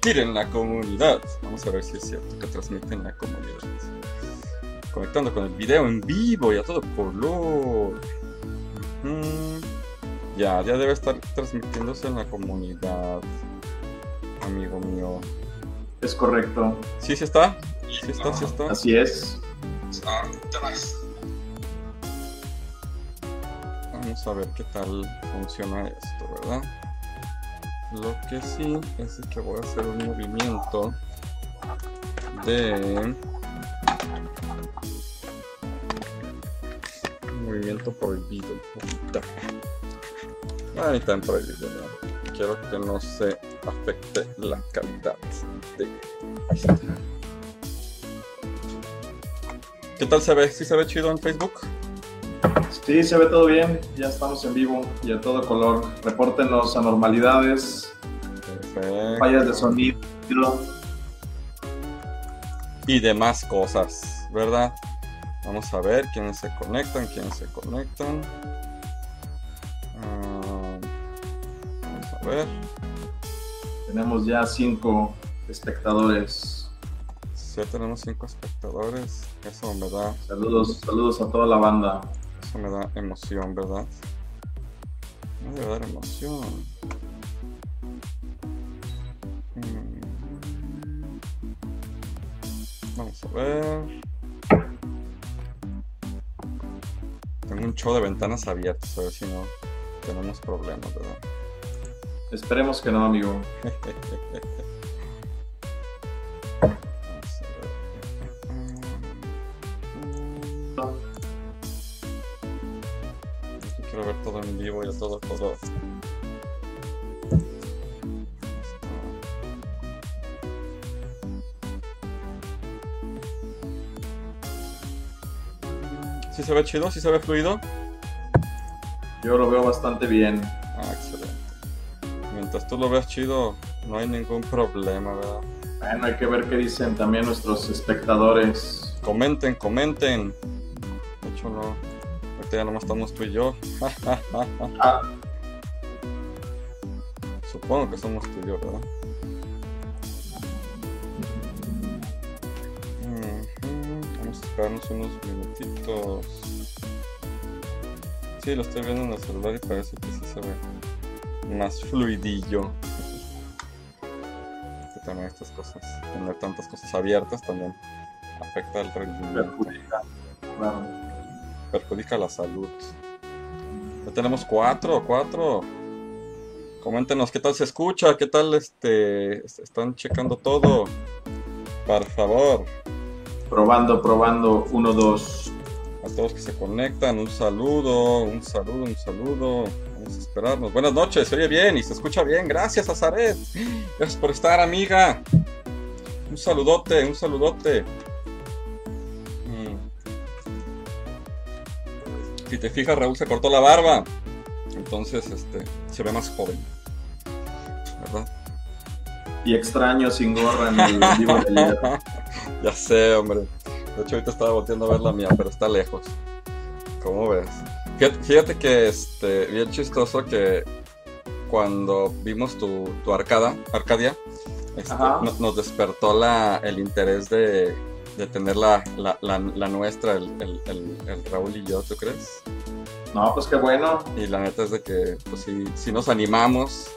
transmitir en la comunidad. Vamos a ver si es cierto que transmite en la comunidad. Conectando con el video en vivo y a todo color. Ujú. Ya, ya debe estar transmitiéndose en la comunidad. Amigo mío. Es correcto. ¿Sí, sí está? ¿Sí está? ¿Sí está? Así es. Vamos a ver qué tal funciona esto, ¿verdad? Lo que sí es que voy a hacer un movimiento de movimiento prohibido. Puta. Ah, tan prohibido. Quiero que no se afecte la calidad de. Está. ¿Qué tal se ve? ¿Sí se ve chido en Facebook? Sí, se ve todo bien. Ya estamos en vivo y a todo color. Repórtenos anormalidades, Perfecto. fallas de sonido. y demás cosas, ¿verdad? Vamos a ver quiénes se conectan, quiénes se conectan. Ah, vamos a ver. Tenemos ya cinco espectadores. Ya tenemos cinco espectadores. Eso me da, Saludos, saludos a toda la banda. Eso me da emoción, ¿verdad? Me debe dar emoción. Mm. Vamos a ver. Tengo un show de ventanas abiertas, a ver si no tenemos problemas, ¿verdad? Esperemos que no, amigo. todo en vivo y todo color. ¿Sí se ve chido? ¿Sí se ve fluido? Yo lo veo bastante bien. Ah, excelente. Mientras tú lo veas chido, no hay ningún problema, ¿verdad? Bueno, hay que ver qué dicen también nuestros espectadores. Comenten, comenten. Ahorita ya nomás estamos tú y yo. Ah, Supongo que somos tú y yo, ¿verdad? Vamos a esperarnos unos minutitos. Sí, lo estoy viendo en el celular y parece que sí se ve más fluidillo. Que también estas cosas, tener tantas cosas abiertas también afecta el rendimiento. Claro. Perjudica la salud. Ya tenemos cuatro, cuatro. Coméntenos qué tal se escucha, qué tal este están checando todo. Por favor, Probando, probando. Uno, dos. a todos que se conectan, un saludo, un saludo, un saludo. Vamos a esperarnos. Buenas noches, se oye bien y se escucha bien. Gracias, Azaret. Gracias por estar, amiga. Un saludote, un saludote. Si te fijas, Raúl se cortó la barba. Entonces, este, se ve más joven. ¿Verdad? Y extraño sin gorra en el vivo ya sé, hombre. De hecho, ahorita estaba volteando a ver la mía, pero está lejos. ¿Cómo ves? Fíjate, fíjate que, este, bien chistoso que cuando vimos tu, tu arcada, Arcadia, este, no- nos despertó la, el interés de, de tener la, la, la, la nuestra, el, el, el, el Raúl y yo, ¿tú crees? No, pues qué bueno. Y la neta es de que, pues sí, sí nos animamos.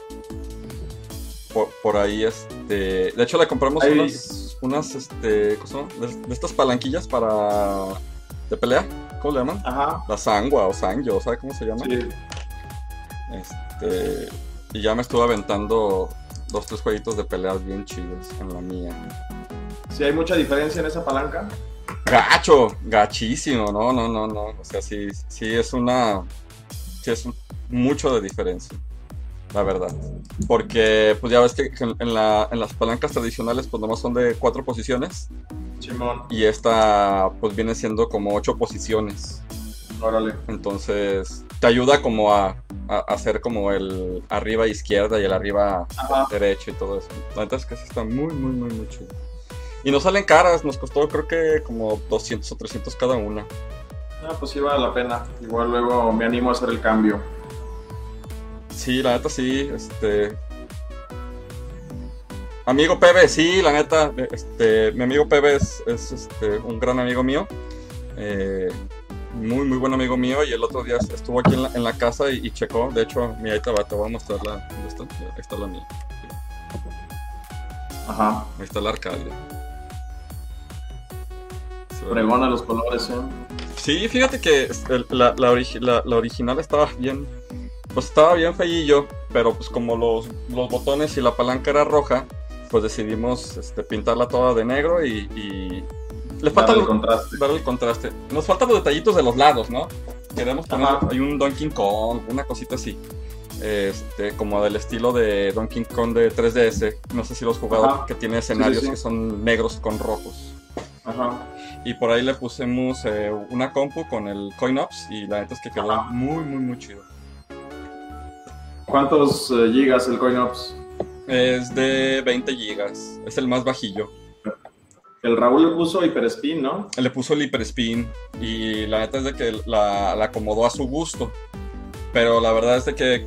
Por, por ahí, este. De hecho, le compramos Ahí- unas, unas, este. ¿cómo se llama? De, de estas palanquillas para. de pelea. ¿Cómo le llaman? Ajá. La sangua o sangyo, ¿sabe cómo se llama? Sí. Este. Y ya me estuve aventando dos, tres jueguitos de peleas bien chidos en la mía. Sí, hay mucha diferencia en esa palanca. Gacho, gachísimo, no, no, no, no. O sea, sí, sí es una. Sí es un- mucho de diferencia, la verdad. Porque, pues ya ves que en, la- en las palancas tradicionales, pues nomás son de cuatro posiciones. Simón, Y esta, pues viene siendo como ocho posiciones. órale. Entonces, te ayuda como a, a hacer como el arriba izquierda y el arriba Ajá. derecho y todo eso. La neta es que está muy, muy, muy, muy chido. Y no salen caras, nos costó creo que como 200 o 300 cada una. Ah, pues sí vale la pena. Igual luego me animo a hacer el cambio. Sí, la neta sí, este... Amigo Pebe, sí, la neta, este, mi amigo Pebe es, es, este, un gran amigo mío. Eh, muy, muy buen amigo mío. Y el otro día estuvo aquí en la, en la casa y, y checó. De hecho, mira, ahí te, va, te voy a mostrar la. ¿Dónde está? Ahí está la mía. Ajá. Ahí está la Arcadia. Pregona los colores, ¿eh? Sí, fíjate que la, la, origi- la- la original estaba bien. Pues estaba bien feillo, pero pues como los, los botones y la palanca era roja, pues decidimos este, pintarla toda de negro y, y le falta el contraste. darle el contraste. Nos faltan los detallitos de los lados, ¿no? Queremos poner Ajá. hay un Donkey Kong, una cosita así. Este, como del estilo de Donkey Kong de 3DS. No sé si lo has jugado, Ajá. que tiene escenarios sí. que son negros con rojos. Ajá. Y por ahí le pusimos eh, una compu con el CoinOps y la neta es que quedó Ajá. muy, muy, muy chido. ¿Cuántos eh, gigas el CoinOps? Es de 20 gigas, es el más bajillo. El Raúl le puso Hyperspin, ¿no? Le puso el hyperspin y la neta es de que la, la acomodó a su gusto. Pero la verdad es de que,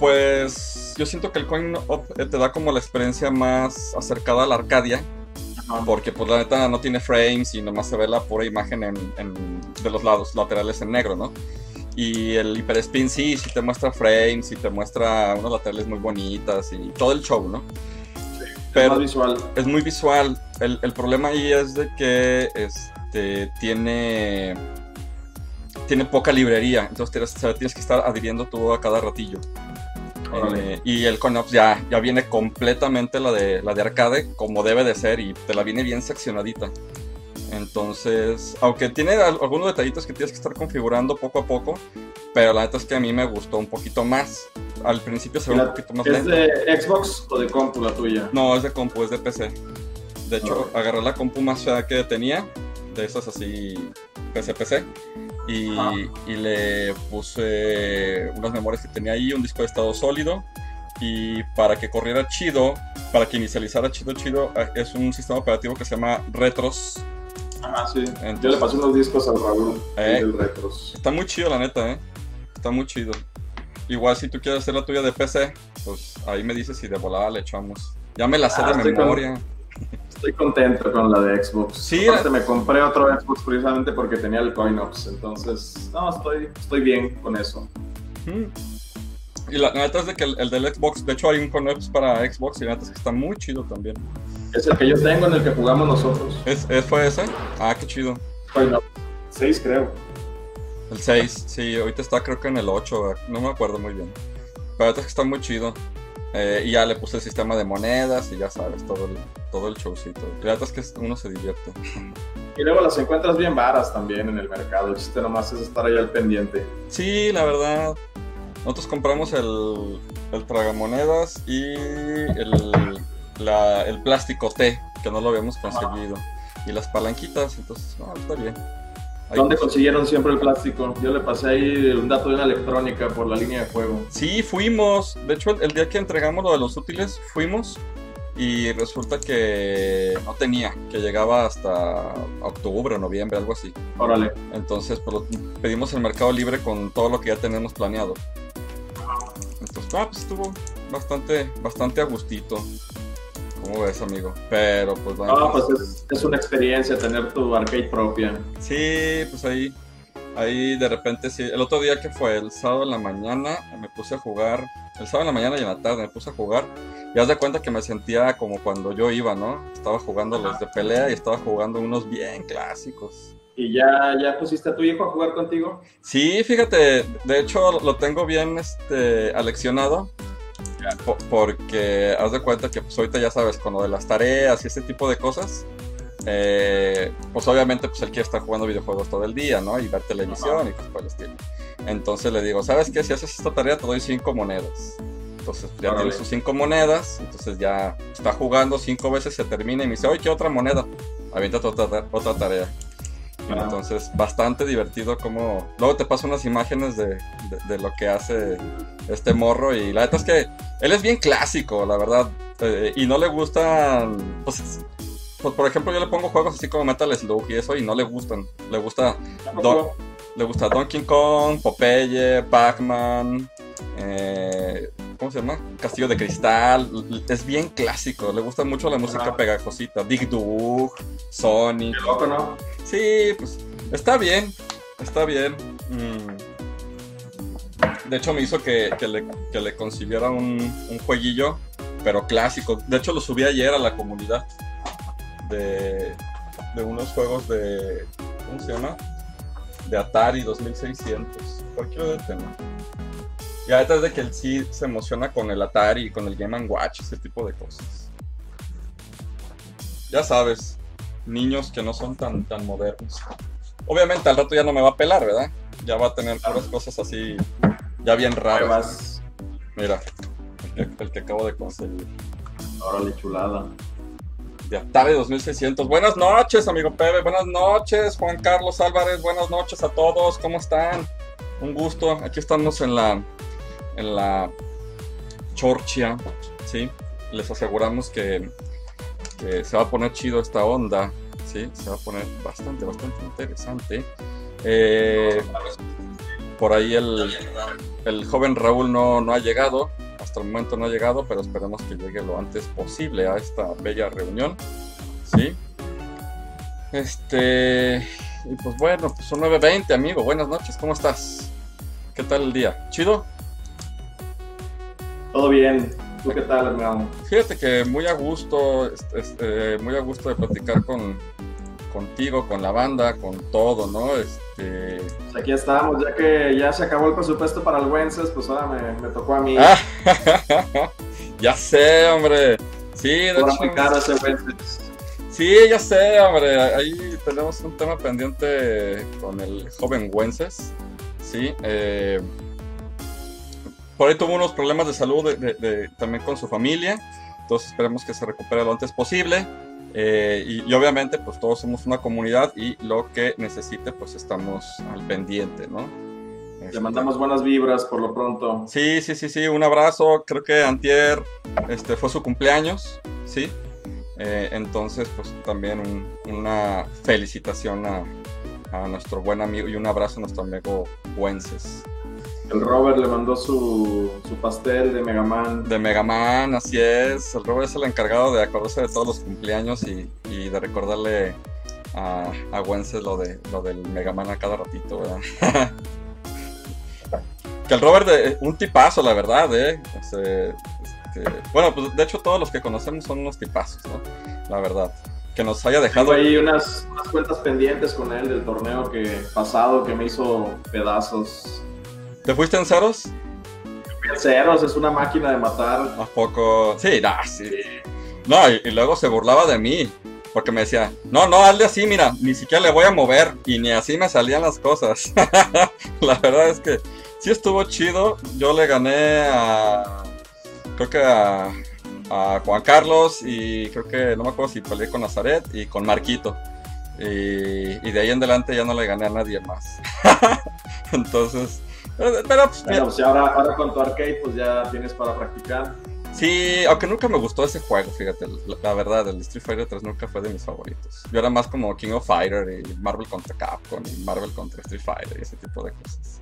pues, yo siento que el CoinOp te da como la experiencia más acercada a la Arcadia. Porque pues la neta no tiene frames y nomás se ve la pura imagen en, en- de los lados laterales en negro, ¿no? Y el Hyperspin sí, sí te muestra frames y te muestra unas laterales muy bonitas y todo el show, ¿no? Es Pero más visual. es muy visual. El, el problema ahí es de que este, tiene, tiene poca librería, entonces tienes, tienes que estar adhiriendo todo a cada ratillo. Eh, y el ConOps ya, ya viene completamente la de, la de arcade, como debe de ser, y te la viene bien seccionadita. Entonces, aunque tiene al- algunos detallitos que tienes que estar configurando poco a poco, pero la neta es que a mí me gustó un poquito más. Al principio se ve ¿Y un poquito más ¿Es lento. de Xbox o de compu la tuya? No, es de compu, es de PC. De hecho, Ah. agarré la compu más fea que tenía, de esas así PC-PC, y, Ah. y le puse unas memorias que tenía ahí, un disco de estado sólido, y para que corriera chido, para que inicializara chido chido, eh, es un sistema operativo que se llama Retros. Ajá, sí. Entonces- Yo le pasé unos discos al Raúl Eh. del Retros. Está muy chido, la neta, ¿eh? Está muy chido. Igual si tú quieres hacer la tuya de PC, pues ahí me dices si de volada le echamos. Ya me la sé Ah, de estoy con- memoria. Estoy contento con la de Xbox. Sí, Aparte me compré otro Xbox precisamente porque tenía el CoinOps. Entonces, no, estoy, estoy bien con eso. Y la, neta es de que el, el del Xbox, de hecho hay un ConOps para Xbox y la neta es que está muy chido también. Es el que yo tengo en el que jugamos nosotros. ¿Es, es- fue ese? Ah, qué chido. CoinOps. 6 creo. El 6, sí, ahorita está creo que en el 8, no me acuerdo muy bien. Pero la neta es que está muy chido. Eh, y ya le puse el sistema de monedas y ya sabes, todo el, todo el showcito. Es que uno se divierte. Y luego las encuentras bien varas también en el mercado. El chiste nomás es estar ahí al pendiente. Sí, la verdad. Nosotros compramos el, el tragamonedas y el, la- el plástico T, que no lo habíamos conseguido. Y las palanquitas, entonces, no, está bien. ¿Dónde consiguieron siempre el plástico? Yo le pasé ahí un dato de una electrónica por la línea de juego. Sí, fuimos. De hecho, el, día que entregamos lo de los útiles, fuimos. Y resulta que no tenía, que llegaba hasta octubre o noviembre, algo así. Órale. Entonces, pues, pedimos el mercado libre con todo lo que ya tenemos planeado. Entonces, ah, pues estuvo bastante, bastante a gustito. ¿Cómo ves, amigo? Pero, pues, bueno. Ah, pues es, es una experiencia tener tu arcade propia. Sí, pues ahí, ahí de repente sí. El otro día que fue el sábado en la mañana, me puse a jugar. El sábado en la mañana y en la tarde me puse a jugar. Y haz de cuenta que me sentía como cuando yo iba, ¿no? Estaba jugando los de pelea y estaba jugando unos bien clásicos. ¿Y ya, ya pusiste a tu hijo a jugar contigo? Sí, fíjate, de hecho lo tengo bien este, aleccionado. Po- Porque haz de cuenta que pues ahorita ya sabes, con lo de las tareas y ese tipo de cosas, eh, pues obviamente pues él quiere estar jugando videojuegos todo el día, ¿no? Y ver televisión y cosas por el estilo. Entonces le digo, ¿sabes qué? Si haces esta tarea te doy cinco monedas. Entonces ya Órale. tiene sus cinco monedas, entonces ya está jugando cinco veces, se termina y me dice, oye, ¿qué otra moneda? Aviéntate otra, otra tarea. Entonces, bastante divertido como... Luego te paso unas imágenes de, de- lo que hace este morro y la neta es que él es bien clásico, la verdad. eh, y no le gustan... Pues, pues, por ejemplo, yo le pongo juegos así como Metal Slug y eso y no le gustan. Le gusta, le gusta Donkey Kong, Popeye, Pac-Man, eh, ¿cómo se llama? Castillo de Cristal. Es bien clásico. Le gusta mucho la música pegajosita. Dig Dug, Sonic. Qué loco, ¿no? Sí, pues está bien. Está bien. Mm. De hecho, me hizo que, que le, que le consiguiera un, un jueguillo, pero clásico. De hecho, lo subí ayer a la comunidad de, de unos juegos de. ¿Cómo se llama? De Atari 2600. Cualquier tema. Y ahorita es de que él sí se emociona con el Atari, con el Game Watch, ese tipo de cosas. Ya sabes, niños que no son tan, tan modernos. Obviamente al rato ya no me va a pelar, ¿verdad? Ya va a tener puras cosas así, ya bien raras. Mira, el que, el que acabo de conseguir. Órale, chulada. De Atari 2600. Buenas noches, amigo Pepe. Buenas noches, Juan Carlos Álvarez. Buenas noches a todos. ¿Cómo están? Un gusto. Aquí estamos en la en la Chorchia, ¿sí? Les aseguramos que, se va a poner chido esta onda, ¿sí? Se va a poner bastante, bastante interesante. Eh, por ahí el, el joven Raúl no, no ha llegado, hasta el momento no ha llegado, pero esperemos que llegue lo antes posible a esta bella reunión, ¿sí? Este, y pues bueno, pues son 9.20, amigo, buenas noches, ¿cómo estás? ¿Qué tal el día? ¿Chido? Todo bien. ¿Tú qué tal, hermano? Fíjate que muy a gusto, este, este, muy a gusto de platicar con, contigo, con la banda, con todo, ¿no? Este... Pues aquí estamos, ya que ya se acabó el presupuesto para el Wences, pues ahora me, me tocó a mí. Ah, ya sé, hombre. Sí, de Por hecho, aplicar ese Wences. sí, ya sé, hombre. Ahí tenemos un tema pendiente con el joven Wences. Sí, eh, por ahí tuvo unos problemas de salud de- de- de- también con su familia. Entonces esperemos que se recupere lo antes posible. Eh, y, y obviamente pues todos somos una comunidad y lo que necesite pues estamos al pendiente, ¿no? Le Este, mandamos buenas vibras por lo pronto. Sí, sí, sí, sí, un abrazo. Creo que Antier este, fue su cumpleaños, ¿sí? Eh, entonces, pues también un- una felicitación a, a nuestro buen amigo y un abrazo a nuestro amigo Wences. El Robert le mandó su, su pastel de Mega Man. De Mega Man, así es. El Robert es el encargado de acordarse de todos los cumpleaños y, y de recordarle a, a Wences lo, de, lo del Mega Man a cada ratito, ¿verdad? que el Robert, de- un tipazo, la verdad, ¿eh? Sea, este, bueno, pues de hecho todos los que conocemos son unos tipazos, ¿no? La verdad. Que nos haya dejado... Tengo ahí unas, unas cuentas pendientes con él del torneo que pasado que me hizo pedazos. ¿Te fuiste en ceros? Ceros es una máquina de matar. ¿A poco? Sí, no, sí. No, y, y luego se burlaba de mí. Porque me decía, no, no, hazle así, mira, ni siquiera le voy a mover. Y ni así me salían las cosas. La verdad es que sí estuvo chido. Yo le gané a. Creo que a, a Juan Carlos. Y creo que no me acuerdo si peleé con Nazaret y con Marquito. Y, y de ahí en adelante ya no le gané a nadie más. Entonces. Pero, pues, Bueno, ya ahora, ahora con tu arcade pues ya tienes para practicar. Sí, aunque nunca me gustó ese juego, fíjate, la, la verdad, el Street Fighter 3 nunca fue de mis favoritos. Yo era más como King of Fighter y Marvel contra Capcom y Marvel contra Street Fighter y ese tipo de cosas.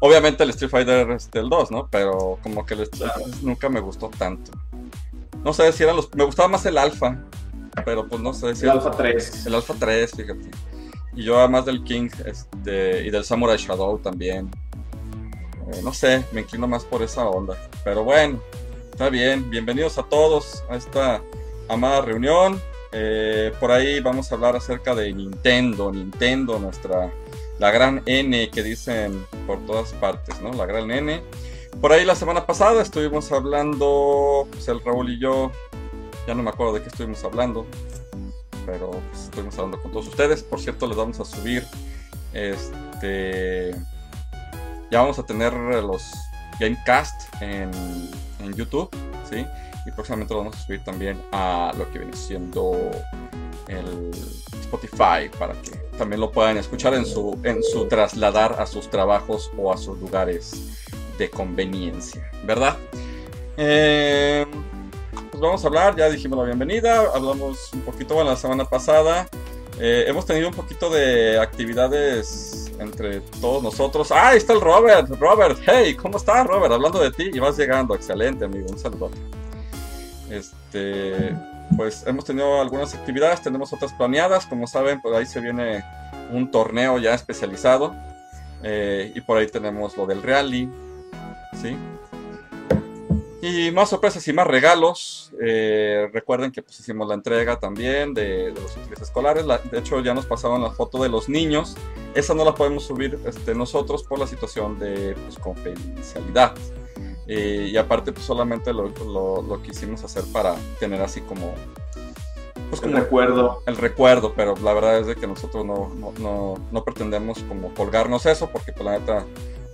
Obviamente el Street Fighter es del 2, ¿no? Pero como que el Street Claro. 3 nunca me gustó tanto. No sé si eran los... Me gustaba más el Alpha, pero pues no sé si El Alpha 3. el Alpha 3, fíjate. Y yo además del King este, y del Samurai Shadow también. Eh, no sé, me inclino más por esa onda. Pero bueno, está bien. Bienvenidos a todos a esta amada reunión. Eh, por ahí vamos a hablar acerca de Nintendo. Nintendo, nuestra... La gran N que dicen por todas partes, ¿no? La gran N. Por ahí la semana pasada estuvimos hablando, pues el Raúl y yo, ya no me acuerdo de qué estuvimos hablando, pero pues, estuvimos hablando con todos ustedes. Por cierto, les vamos a subir este. Ya vamos a tener los Gamecast en, en YouTube, ¿sí? Y próximamente lo vamos a subir también a lo que viene siendo el Spotify para que también lo puedan escuchar en su, en su trasladar a sus trabajos o a sus lugares de conveniencia, ¿verdad? Eh, pues vamos a hablar, ya dijimos la bienvenida, hablamos un poquito, bueno, la semana pasada. eh, hemos tenido un poquito de actividades entre todos nosotros. ¡Ah, ahí está el Robert! Robert, hey, ¿cómo estás, Robert? Hablando de ti y vas llegando. Excelente, amigo, un saludo. Este, pues hemos tenido algunas actividades, tenemos otras planeadas. Como saben, por ahí se viene un torneo ya especializado. Eh, y por ahí tenemos lo del rally. ¿Sí? Y más sorpresas y más regalos. Eh, recuerden que pues, hicimos la entrega también de, los útiles escolares. de hecho, ya nos pasaron la foto de los niños. Esa no la podemos subir este, nosotros por la situación de pues, confidencialidad. Eh, y aparte, pues solamente lo, lo, quisimos hacer para tener así como. Pues, como el recuerdo. El recuerdo, pero la verdad es de que nosotros no, no, no pretendemos como colgarnos eso, porque pues, la neta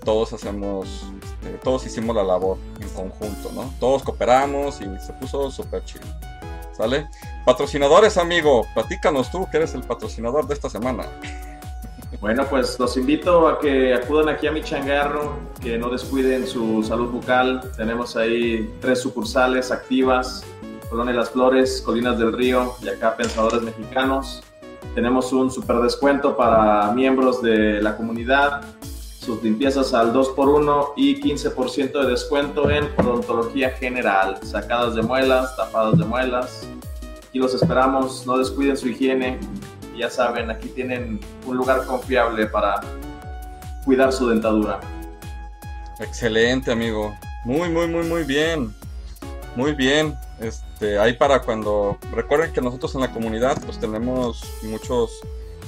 todos hacemos, este, todos hicimos la labor en conjunto, ¿no? Todos cooperamos y se puso súper chido. ¿Sale? Patrocinadores, amigo, platícanos tú que eres el patrocinador de esta semana. Bueno, pues los invito a que acudan aquí a mi changarro, que no descuiden su salud bucal. Tenemos ahí tres sucursales activas, Colonia Las Flores, Colinas del Río y acá Pensadores Mexicanos. Tenemos un super descuento para miembros de la comunidad sus limpiezas al 2x1 y 15% de descuento en odontología general, sacadas de muelas, tapadas de muelas. Aquí los esperamos, no descuiden su higiene. Ya saben, aquí tienen un lugar confiable para cuidar su dentadura. Excelente, amigo. Muy, muy, muy, muy bien. Muy bien. Este, ahí para cuando recuerden que nosotros en la comunidad pues tenemos muchos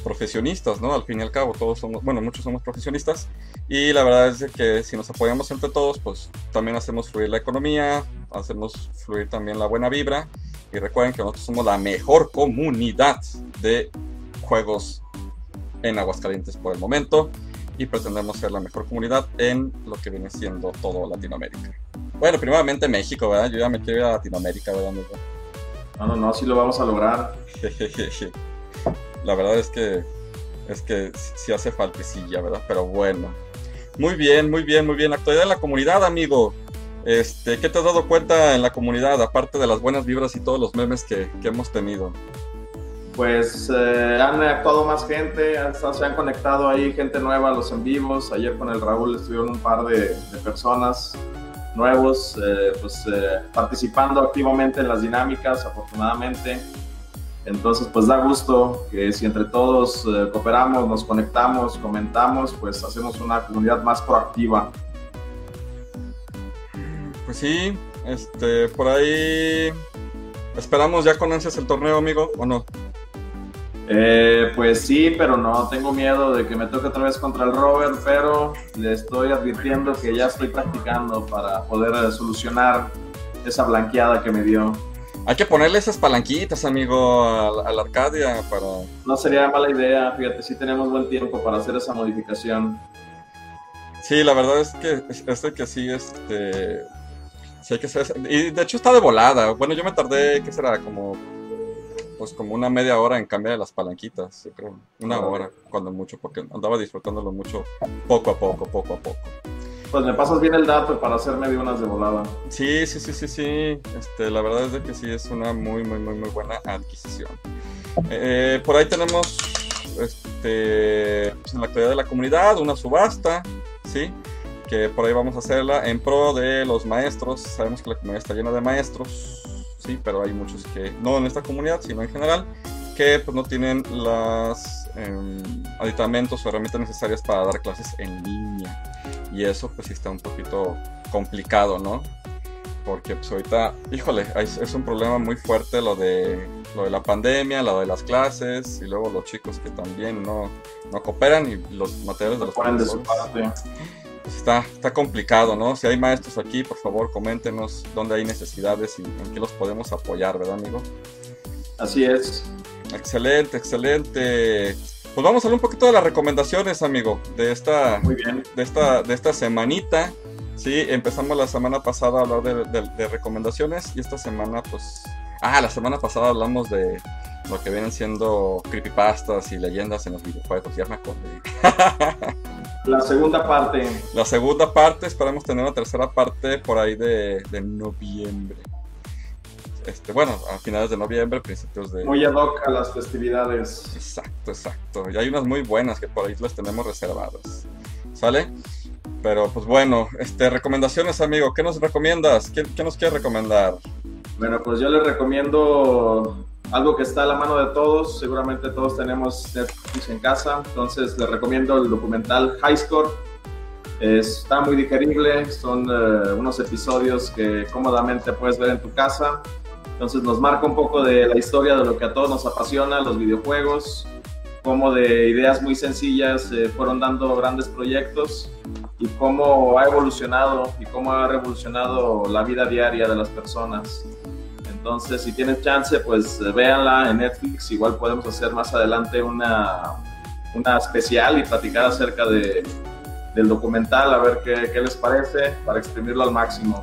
profesionistas, ¿no? Al fin y al cabo, todos somos, bueno, muchos somos profesionistas y la verdad es que si nos apoyamos entre todos, pues también hacemos fluir la economía, hacemos fluir también la buena vibra y recuerden que nosotros somos la mejor comunidad de juegos en Aguascalientes por el momento y pretendemos ser la mejor comunidad en lo que viene siendo todo Latinoamérica. Bueno, primeramente México, ¿verdad? Yo ya me quiero ir a Latinoamérica, ¿verdad? No, no, no, así lo vamos a lograr. La verdad es que es que sí hace faltecilla, ¿verdad? Pero bueno. Muy bien, muy bien, muy bien. Actualidad en la comunidad, amigo. Este, ¿qué te has dado cuenta en la comunidad, aparte de las buenas vibras y todos los memes que, hemos tenido? Pues eh, han actuado más gente, se han conectado ahí gente nueva a los en vivos. Ayer con el Raúl estuvieron un par de, personas nuevos, eh, pues eh, participando activamente en las dinámicas, afortunadamente. Entonces, pues da gusto que si entre todos eh, cooperamos, nos conectamos, comentamos, pues hacemos una comunidad más proactiva. Pues sí, este, por ahí esperamos ya con ansias el torneo, amigo, ¿o no? Eh, pues sí, pero no, tengo miedo de que me toque otra vez contra el Robert, pero le estoy advirtiendo que ya estoy practicando para poder eh, solucionar esa blanqueada que me dio. Hay que ponerle esas palanquitas, amigo, a, la Arcadia para... No sería mala idea, fíjate, sí tenemos buen tiempo para hacer esa modificación. Sí, la verdad es que este que sí, este... Sí hay que hacer... Y de hecho está de volada. Bueno, yo me tardé, ¿qué será? Como... Pues como una media hora en cambiar las palanquitas, yo creo. Una hora, cuando mucho, porque andaba disfrutándolo mucho poco a poco, poco a poco. Pues me pasas bien el dato para hacerme de unas de volada. Sí, sí, sí, sí, sí. Este, la verdad es de que sí es una muy, muy, muy, muy buena adquisición. Eh, por ahí tenemos este, pues, en la actualidad de la comunidad una subasta, ¿sí? Que por ahí vamos a hacerla en pro de los maestros. Sabemos que la comunidad está llena de maestros, sí, pero hay muchos que no en esta comunidad, sino en general, que pues no tienen los em, aditamentos o herramientas necesarias para dar clases en línea y eso pues sí está un poquito complicado, ¿no? Porque pues ahorita, híjole, es un problema muy fuerte lo de, lo de la pandemia, lo de las clases y luego los chicos que también no, no cooperan y los materiales de los profesores. Pues está, está complicado, ¿no? Si hay maestros aquí, por favor, coméntenos dónde hay necesidades y en qué los podemos apoyar, ¿verdad, amigo? Así es. Excelente, excelente. Pues vamos a hablar un poquito de las recomendaciones, amigo, de esta, De esta, de esta semanita. Sí, empezamos la semana pasada a hablar de, recomendaciones y esta semana, pues... Ah, la semana pasada hablamos de lo que vienen siendo creepypastas y leyendas en los videojuegos, ya me acordé. La segunda parte. La segunda parte, esperamos tener una tercera parte por ahí de, de noviembre. Este, bueno, a finales de noviembre, principios de... Muy ad hoc a las festividades. Exacto, exacto. Y hay unas muy buenas que por ahí las tenemos reservadas. ¿Sale? Pero pues bueno, este, recomendaciones, amigo. ¿Qué nos recomiendas? ¿Qué, qué nos quieres recomendar? Bueno, pues yo les recomiendo algo que está a la mano de todos. Seguramente todos tenemos Netflix en casa. Entonces les recomiendo el documental High Score. Está muy digerible. Son eh, unos episodios que cómodamente puedes ver en tu casa. Entonces nos marca un poco de la historia de lo que a todos nos apasiona, los videojuegos, cómo de ideas muy sencillas se fueron dando grandes proyectos y cómo ha evolucionado y cómo ha revolucionado la vida diaria de las personas. Entonces, si tienes chance, pues véanla en Netflix. Igual podemos hacer más adelante una, una especial y platicar acerca de, del documental, a ver qué, qué, les parece, para exprimirlo al máximo.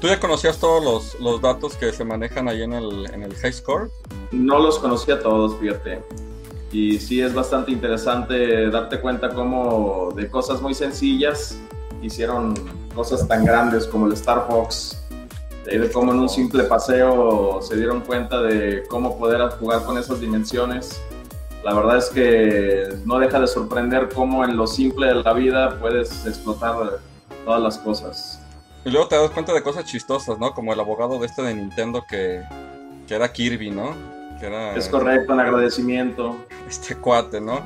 ¿Tú ya conocías todos los, los datos que se manejan ahí en el, en el High Score? No los conocía todos, fíjate. Y sí es bastante interesante darte cuenta cómo de cosas muy sencillas hicieron cosas tan grandes como el Star Fox. De cómo en un simple paseo se dieron cuenta de cómo poder jugar con esas dimensiones. La verdad es que no deja de sorprender cómo en lo simple de la vida puedes explotar todas las cosas. Y luego te das cuenta de cosas chistosas, ¿no? Como el abogado de este de Nintendo que, que era Kirby, ¿no? es correcto, en agradecimiento. Este cuate, ¿no?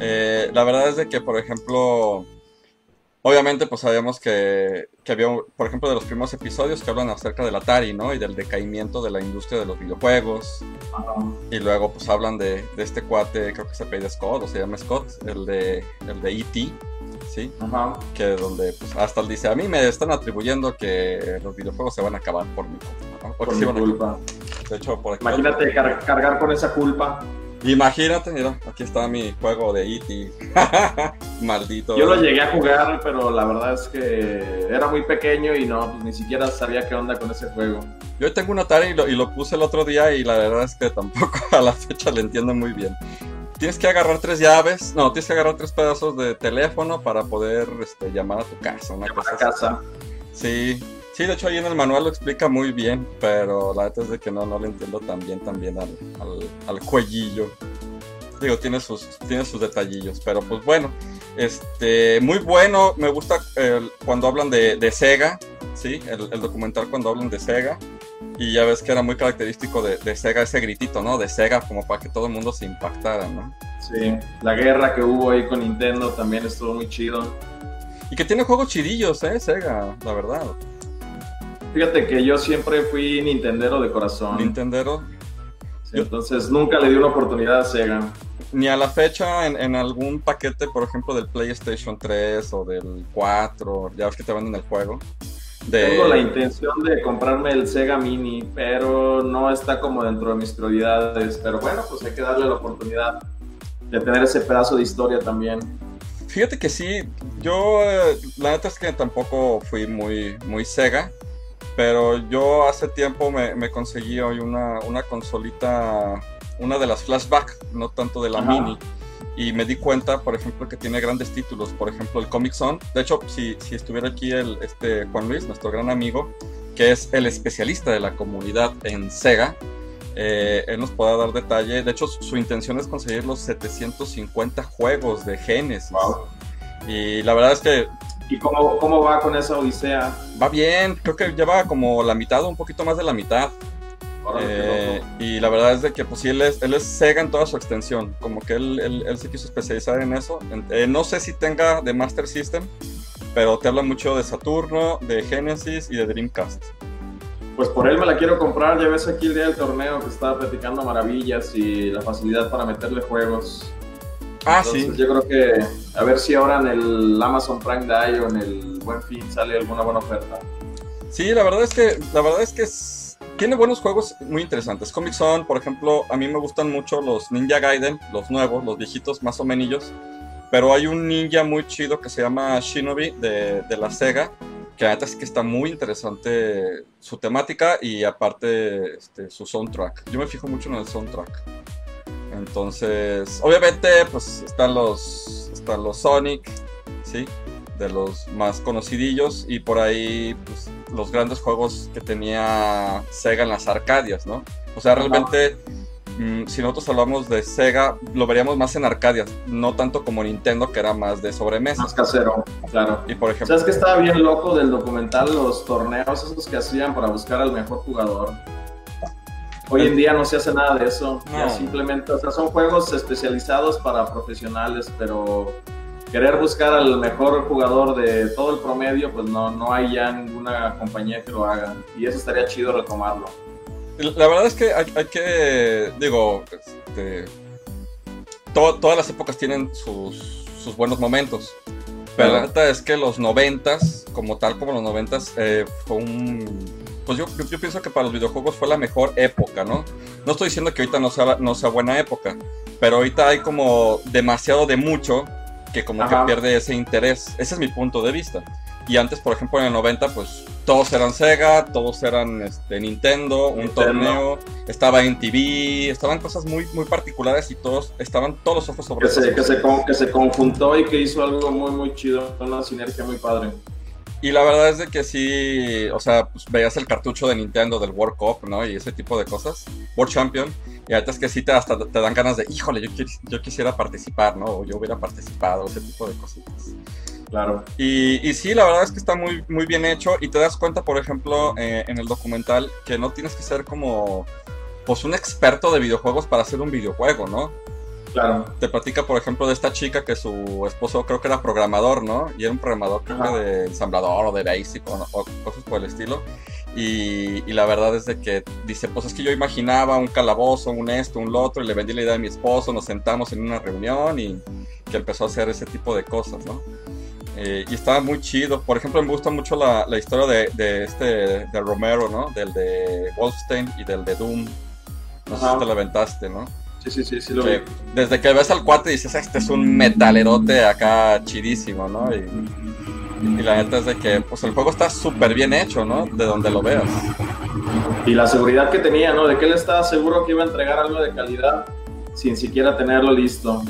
Eh, la verdad es de que, por ejemplo, obviamente pues sabíamos que, que, había, por ejemplo, de los primeros episodios que hablan acerca del Atari, ¿no? Y del decaimiento de la industria de los videojuegos. Y luego pues hablan de, de, este cuate, creo que se apellida Scott, o se llama Scott, el de, el de E.T., ¿sí? Ajá. Que donde pues, hasta él dice, a mí me están atribuyendo que los videojuegos se van a acabar por mi culpa. ¿no? Por mi culpa. De hecho, por aquí Imagínate car cargar con esa culpa. Imagínate, mira, aquí está mi juego de E.T. Maldito. Yo lo llegué a jugar, pero la verdad es que era muy pequeño y no, pues ni siquiera sabía qué onda con ese juego. Yo tengo un Atari y lo, y lo puse el otro día y la verdad es que tampoco a la fecha le entiendo muy bien tienes que agarrar tres llaves, no, tienes que agarrar tres pedazos de teléfono para poder este, llamar a tu casa. Una cosa a casa. Sí, sí, de hecho ahí en el manual lo explica muy bien, pero la verdad es de que no, no lo entiendo tan bien también al, al, al cuellillo. Digo, tiene sus, tiene sus detallillos, pero pues bueno, este, muy bueno, me gusta eh, cuando hablan de, de Sega, ¿sí? El, el, documental cuando hablan de Sega. Y ya ves que era muy característico de, de, Sega ese gritito, ¿no? De Sega como para que todo el mundo se impactara, ¿no? Sí, la guerra que hubo ahí con Nintendo también estuvo muy chido. Y que tiene juegos chidillos, ¿eh? Sega, la verdad. Fíjate que yo siempre fui Nintendero de corazón. Nintendero. Sí, entonces nunca le di una oportunidad a Sega. Ni a la fecha en, en, algún paquete, por ejemplo, del PlayStation 3 o del 4, ya ves que te venden el juego. De... Tengo la intención de comprarme el Sega Mini, pero no está como dentro de mis prioridades. Pero bueno, pues hay que darle la oportunidad de tener ese pedazo de historia también. Fíjate que sí, yo eh, la neta es que tampoco fui muy, muy Sega, pero yo hace tiempo me, me conseguí hoy una, una consolita, una de las flashback, no tanto de la Ajá. Mini y me di cuenta, por ejemplo, que tiene grandes títulos, por ejemplo, el Comic Zone. De hecho, si, si estuviera aquí el, este Juan Luis, nuestro gran amigo, que es el especialista de la comunidad en Sega, eh, él nos pueda dar detalle. De hecho, su intención es conseguir los 750 juegos de Genesis. Wow. Y la verdad es que... ¿Y cómo, cómo va con esa odisea? Va bien, creo que lleva como la mitad o un poquito más de la mitad. Eh, y la verdad es de que pues sí, él es, él es Sega en toda su extensión, como que él, él, él se quiso especializar en eso. Eh, no sé si tenga de Master System, pero te habla mucho de Saturno, de Genesis y de Dreamcast. Pues por él me la quiero comprar, ya ves aquí el día del torneo que estaba platicando maravillas y la facilidad para meterle juegos. Ah, Entonces, sí. Yo creo que a ver si ahora en el Amazon Prime Day o en el Buen Fin sale alguna buena oferta. Sí, la verdad es que la verdad es que es, tiene buenos juegos muy interesantes. Comic Zone, por ejemplo, a mí me gustan mucho los Ninja Gaiden, los nuevos, los viejitos más o menos. Pero hay un ninja muy chido que se llama Shinobi de, de la Sega, que la neta es que está muy interesante su temática y aparte este, su soundtrack. Yo me fijo mucho en el soundtrack. Entonces, obviamente, pues están los, están los Sonic, ¿sí? De los más conocidillos y por ahí, pues los grandes juegos que tenía Sega en las arcadias, ¿no? O sea, realmente, mm, si nosotros hablamos de Sega, lo veríamos más en arcadias, no tanto como Nintendo, que era más de sobremesa. Más casero, claro. Y por ejemplo... ¿Sabes que estaba bien loco del documental, los torneos esos que hacían para buscar al mejor jugador? Hoy en día no se hace nada de eso, ya simplemente, o sea, son juegos especializados para profesionales, pero querer buscar al mejor jugador de todo el promedio, pues no, no hay ya ninguna compañía que lo haga. Y eso estaría chido retomarlo. La verdad es que hay, que, digo, este, todas las épocas tienen sus, sus buenos momentos. Pero la verdad es que los noventas, como tal como los noventas, eh, fue un pues yo, yo, pienso que para los videojuegos fue la mejor época, ¿no? No estoy diciendo que ahorita no sea, no sea buena época, pero ahorita hay como demasiado de mucho que como que pierde ese interés. Ese es mi punto de vista. Y antes, por ejemplo, en el 90, pues todos eran Sega, todos eran este, Nintendo, un torneo, estaba en TV, estaban cosas muy, muy particulares y todos estaban todos los ojos sobre que se, que se, que se conjuntó y que hizo algo muy, muy chido, una sinergia muy padre. Y la verdad es de que sí, o sea, pues veías el cartucho de Nintendo del World Cup, ¿no? Y ese tipo de cosas, World Champion, y ahorita es que sí te, hasta te dan ganas de, híjole, yo, yo quisiera participar, ¿no? O yo hubiera participado, ese tipo de cositas. Claro. Y, y, sí, la verdad es que está muy, muy bien hecho y te das cuenta, por ejemplo, eh, en el documental que no tienes que ser como, pues, un experto de videojuegos para hacer un videojuego, ¿no? Claro. Te platica, por ejemplo, de esta chica que su esposo creo que era programador, ¿no? Y era un programador creo que de ensamblador o de Basic o, cosas por el estilo. Y, la verdad es de que dice, pues es que yo imaginaba un calabozo, un esto, un lo otro, y le vendí la idea a mi esposo, nos sentamos en una reunión y que empezó a hacer ese tipo de cosas, ¿no? Eh, y estaba muy chido. Por ejemplo, me gusta mucho la, historia de, de, este, de Romero, ¿no? Del de Wolfstein y del de Doom. No sé si te lo aventaste, ¿no? Sí, sí, sí, lo vi. Desde que ves al cuate dices, este es un metalerote acá chidísimo, ¿no? Y, la neta es de que pues el juego está súper bien hecho, ¿no? De donde lo veas. Y la seguridad que tenía, ¿no? De que él estaba seguro que iba a entregar algo de calidad sin siquiera tenerlo listo.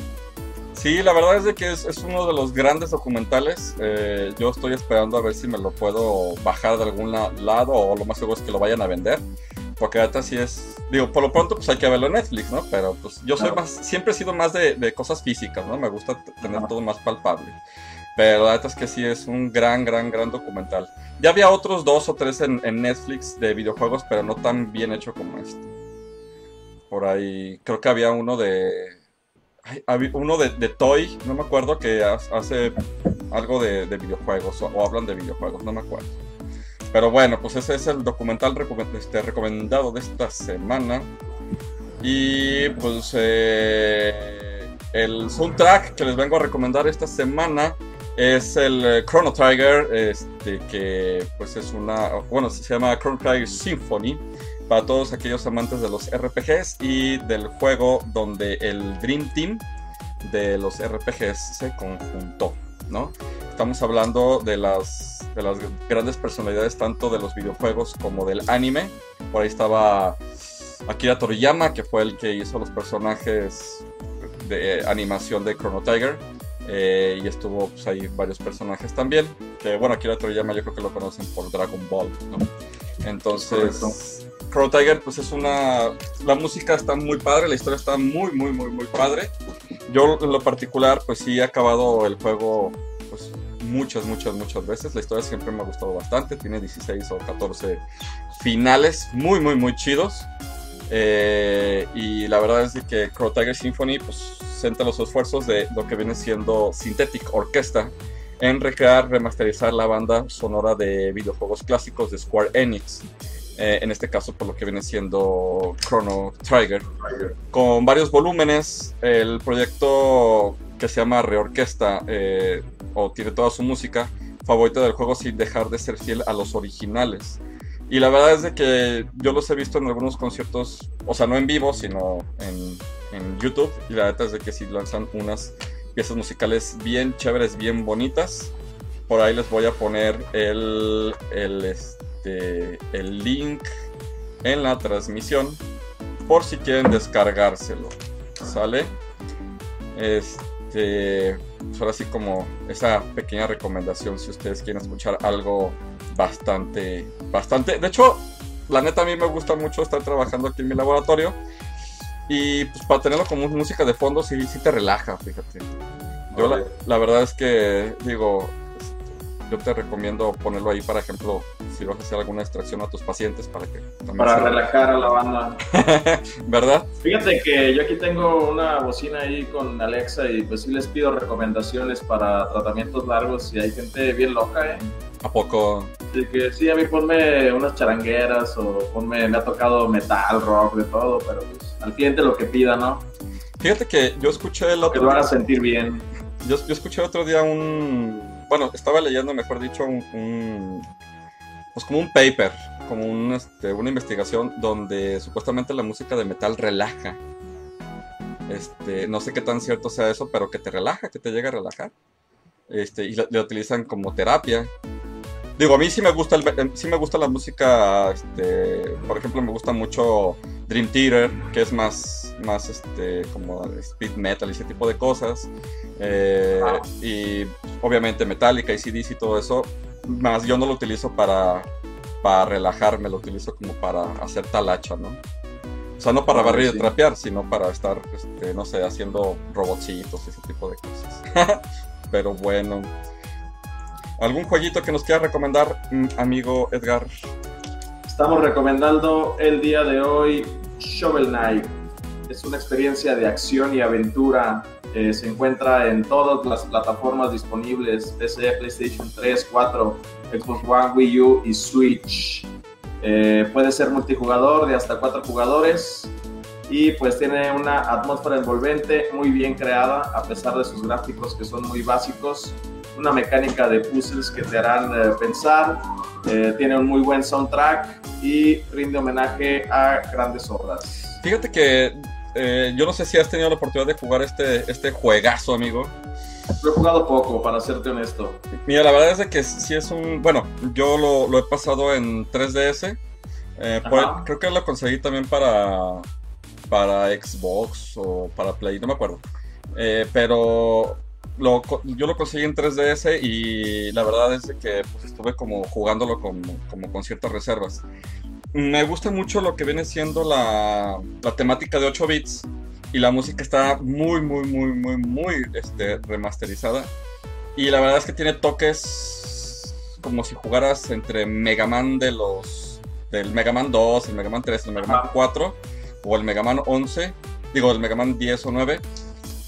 Sí, la verdad es de que es, uno de los grandes documentales. Eh, yo estoy esperando a ver si me lo puedo bajar de algún lado o lo más seguro es que lo vayan a vender. Porque ahorita sí es, digo, por lo pronto pues hay que verlo en Netflix, ¿no? Pero pues yo soy más, siempre he sido más de, cosas físicas, ¿no? Me gusta tener todo más palpable. Pero la verdad es que sí es un gran, gran, gran documental. Ya había otros dos o tres en, Netflix de videojuegos, pero no tan bien hecho como este. Por ahí, creo que había uno de... había uno de, Toy, no me acuerdo, que hace algo de, videojuegos o hablan de videojuegos, no me acuerdo. Pero bueno, pues ese es el documental este, recomendado de esta semana. Y pues eh, el soundtrack que les vengo a recomendar esta semana es el eh, Chrono Trigger, este, que pues es una, bueno, se llama Chrono Trigger Symphony para todos aquellos amantes de los RPGs y del juego donde el Dream Team de los RPGs se conjuntó, ¿no? Estamos hablando de las, de las grandes personalidades tanto de los videojuegos como del anime. Por ahí estaba Akira Toriyama, que fue el que hizo los personajes de animación de Chrono Tiger. Eh, y estuvo pues, ahí varios personajes también. Que bueno, Akira Toriyama yo creo que lo conocen por Dragon Ball. Entonces, Chrono Tiger, pues es una. La música está muy padre, la historia está muy, muy, muy, muy padre. Yo en lo particular, pues sí he acabado el juego muchas, muchas, muchas veces. La historia siempre me ha gustado bastante. Tiene 16 o 14 finales muy, muy, muy chidos. Eh, y la verdad es que Crow Tiger Symphony pues centra los esfuerzos de lo que viene siendo Synthetic Orchestra en recrear, remasterizar la banda sonora de videojuegos clásicos de Square Enix. Eh, en este caso por lo que viene siendo Chrono Trigger. Con varios volúmenes, el proyecto que se llama Reorquesta eh, o tiene toda su música favorita del juego sin dejar de ser fiel a los originales. Y la verdad es de que yo los he visto en algunos conciertos, o sea, no en vivo, sino en, en YouTube. Y la verdad es de que sí lanzan unas piezas musicales bien chéveres, bien bonitas. Por ahí les voy a poner el, el, este, el link en la transmisión por si quieren descargárselo. ¿Sale? Este este, ahora sí como esa pequeña recomendación si ustedes quieren escuchar algo bastante, bastante. De hecho, la neta a mí me gusta mucho estar trabajando aquí en mi laboratorio. Y pues para tenerlo como música de fondo sí, sí te relaja, fíjate. Yo la, la verdad es que digo, yo te recomiendo ponerlo ahí, para ejemplo, si vas a hacer alguna extracción a tus pacientes para que Para relajar a la banda. ¿Verdad? Fíjate que yo aquí tengo una bocina ahí con Alexa y pues sí les pido recomendaciones para tratamientos largos y hay gente bien loca, ¿eh? ¿A poco? Así que sí, a mí ponme unas charangueras o ponme, me ha tocado metal, rock, de todo, pero pues al cliente lo que pida, ¿no? Fíjate que yo escuché el otro Que lo haga sentir bien. Yo, yo escuché otro día un. Bueno, estaba leyendo, mejor dicho, un. pues como un paper, como un, este, una investigación donde supuestamente la música de metal relaja. Este, no sé qué tan cierto sea eso, pero que te relaja, que te llega a relajar. Este, y la, la utilizan como terapia. Digo, a mí sí me gusta, el, em, sí me gusta la música, este, por ejemplo, me gusta mucho Dream Theater, que es más, más este, como speed metal y ese tipo de cosas. Eh, Ah. Y obviamente Metallica y CDs y todo eso. Más yo no lo utilizo para, para relajarme, lo utilizo como para hacer talacha, ¿no? O sea, no para Ah, barrer y sí. trapear, sino para estar, este, no sé, haciendo robotcitos y ese tipo de cosas. Pero bueno. ¿Algún jueguito que nos quiera recomendar, mm, amigo Edgar? Estamos recomendando el día de hoy Shovel Knight. Es una experiencia de acción y aventura. Eh, se encuentra en todas las plataformas disponibles: PC, PlayStation 3, 4, Xbox One, Wii U y Switch. Eh, puede ser multijugador de hasta 4 jugadores y pues tiene una atmósfera envolvente muy bien creada a pesar de sus gráficos que son muy básicos. Una mecánica de puzzles que te harán eh, pensar, eh, tiene un muy buen soundtrack y rinde homenaje a grandes obras. Fíjate que eh, yo no sé si has tenido la oportunidad de jugar este, este juegazo, amigo. Lo he jugado poco, para serte honesto. Mira, la verdad es de que sí es un... Bueno, yo lo, lo he pasado en 3DS. eh, creo que lo conseguí también para, para Xbox o para Play, no me acuerdo. Eh, pero lo yo lo conseguí en 3DS y la verdad es que pues, estuve como jugándolo como, como con ciertas reservas. Me gusta mucho lo que viene siendo la, la temática de 8 bits y la música está muy, muy, muy, muy, muy este, remasterizada. Y la verdad es que tiene toques como si jugaras entre Mega Man de los. del Mega Man 2, el Mega Man 3, el Mega Man Ajá. 4 o el Mega Man 11, digo, el Mega Man 10 o 9.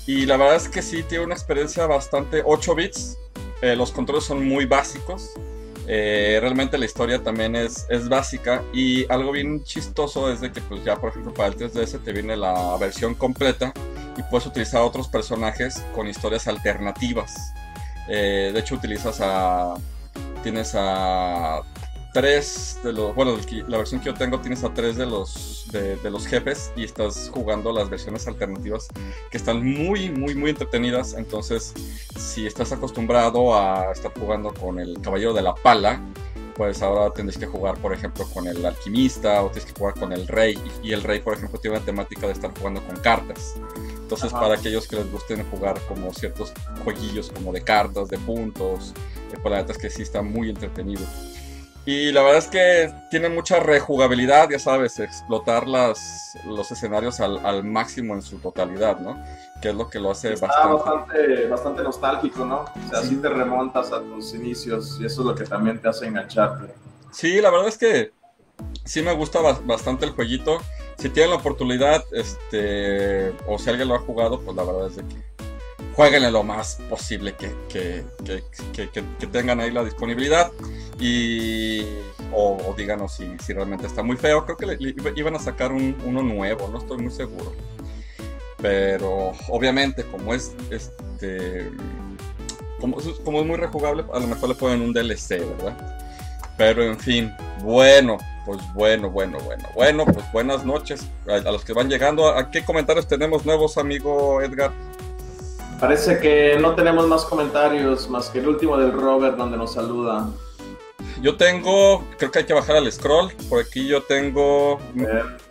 Y la verdad es que sí tiene una experiencia bastante 8 bits. eh, los controles son muy básicos. eh, realmente la historia también es, es básica. Y algo bien chistoso es de que, pues ya por ejemplo, para el 3DS te viene la versión completa y puedes utilizar otros personajes con historias alternativas. Eh, de hecho, utilizas a. Tienes a tres de los. Bueno, la versión que yo tengo tienes a tres de los, de, de los jefes y estás jugando las versiones alternativas que están muy, muy, muy entretenidas. Entonces, si estás acostumbrado a estar jugando con el caballero de la pala, pues ahora tendréis que jugar, por ejemplo, con el alquimista o tienes que jugar con el rey. Y, y el rey, por ejemplo, tiene una temática de estar jugando con cartas. Entonces, Ajá. para aquellos que les gusten jugar como ciertos jueguillos como de cartas, de puntos, eh, pues la neta es que sí está muy entretenido. Y la verdad es que tiene mucha rejugabilidad, ya sabes, explotar las, los escenarios al, al máximo en su totalidad, ¿no? Que es lo que lo hace Está bastante. bastante, bastante nostálgico, ¿no? O sea, Sí. sí te remontas a tus inicios y eso es lo que también te hace engancharte. Sí, la verdad es que sí me gusta ba- bastante el jueguito. Si tienen la oportunidad, este, o si alguien lo ha jugado, pues la verdad es de que jueguenle lo más posible que, que, que, tengan ahí la disponibilidad. Y, o, díganos si, realmente está muy feo. Creo que le- iban a sacar un- uno nuevo, no estoy muy seguro. Pero obviamente, como es este. Como, es- muy rejugable, a lo mejor le ponen un DLC, ¿verdad? Pero en fin, bueno, pues bueno, bueno, bueno, bueno, pues buenas noches a, a los que van llegando. ¿A qué comentarios tenemos nuevos, amigo Edgar? Parece que no tenemos más comentarios más que el último del Robert donde nos saluda. Yo tengo, creo que hay que bajar al scroll. Por aquí yo tengo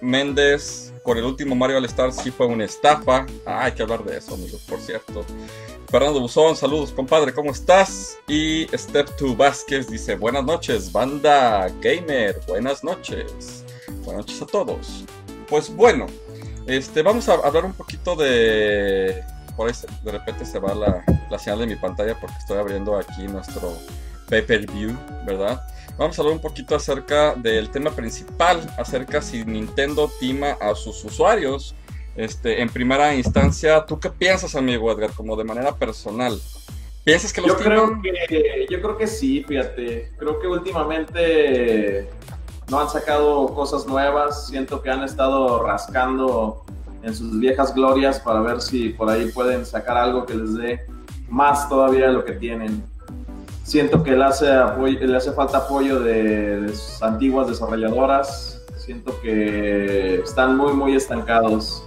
Méndez con el último Mario All Star sí fue una estafa. Ah, hay que hablar de eso, amigos, por cierto. Fernando Buzón, saludos compadre, ¿cómo estás? Y Step 2 Vázquez dice, buenas noches, banda gamer, buenas noches. Buenas noches a todos. Pues bueno, este, vamos a hablar un poquito de... Por ahí de repente se va la, la señal de mi pantalla porque estoy abriendo aquí nuestro pay-per-view, ¿verdad? Vamos a hablar un poquito acerca del tema principal, acerca si Nintendo tima a sus usuarios este, en primera instancia, ¿tú qué piensas, amigo Edgar, como de manera personal? ¿Piensas que los yo creo que Yo creo que sí, fíjate. Creo que últimamente no han sacado cosas nuevas. Siento que han estado rascando en sus viejas glorias para ver si por ahí pueden sacar algo que les dé más todavía de lo que tienen. Siento que le hace, falta apoyo de, de sus antiguas desarrolladoras. Siento que están muy, muy estancados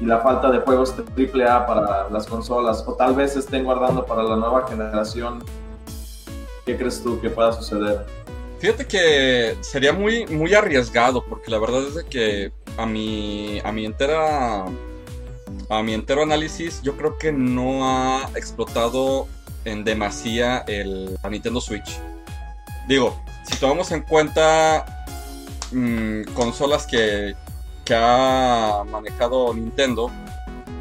y la falta de juegos AAA para las consolas, o tal vez estén guardando para la nueva generación. ¿Qué crees tú que pueda suceder? Fíjate que sería muy, muy arriesgado, porque la verdad es que a mi, a mi entera a mi entero análisis, yo creo que no ha explotado en demasía el Nintendo Switch. Digo, si tomamos en cuenta mm, consolas que que ha manejado Nintendo,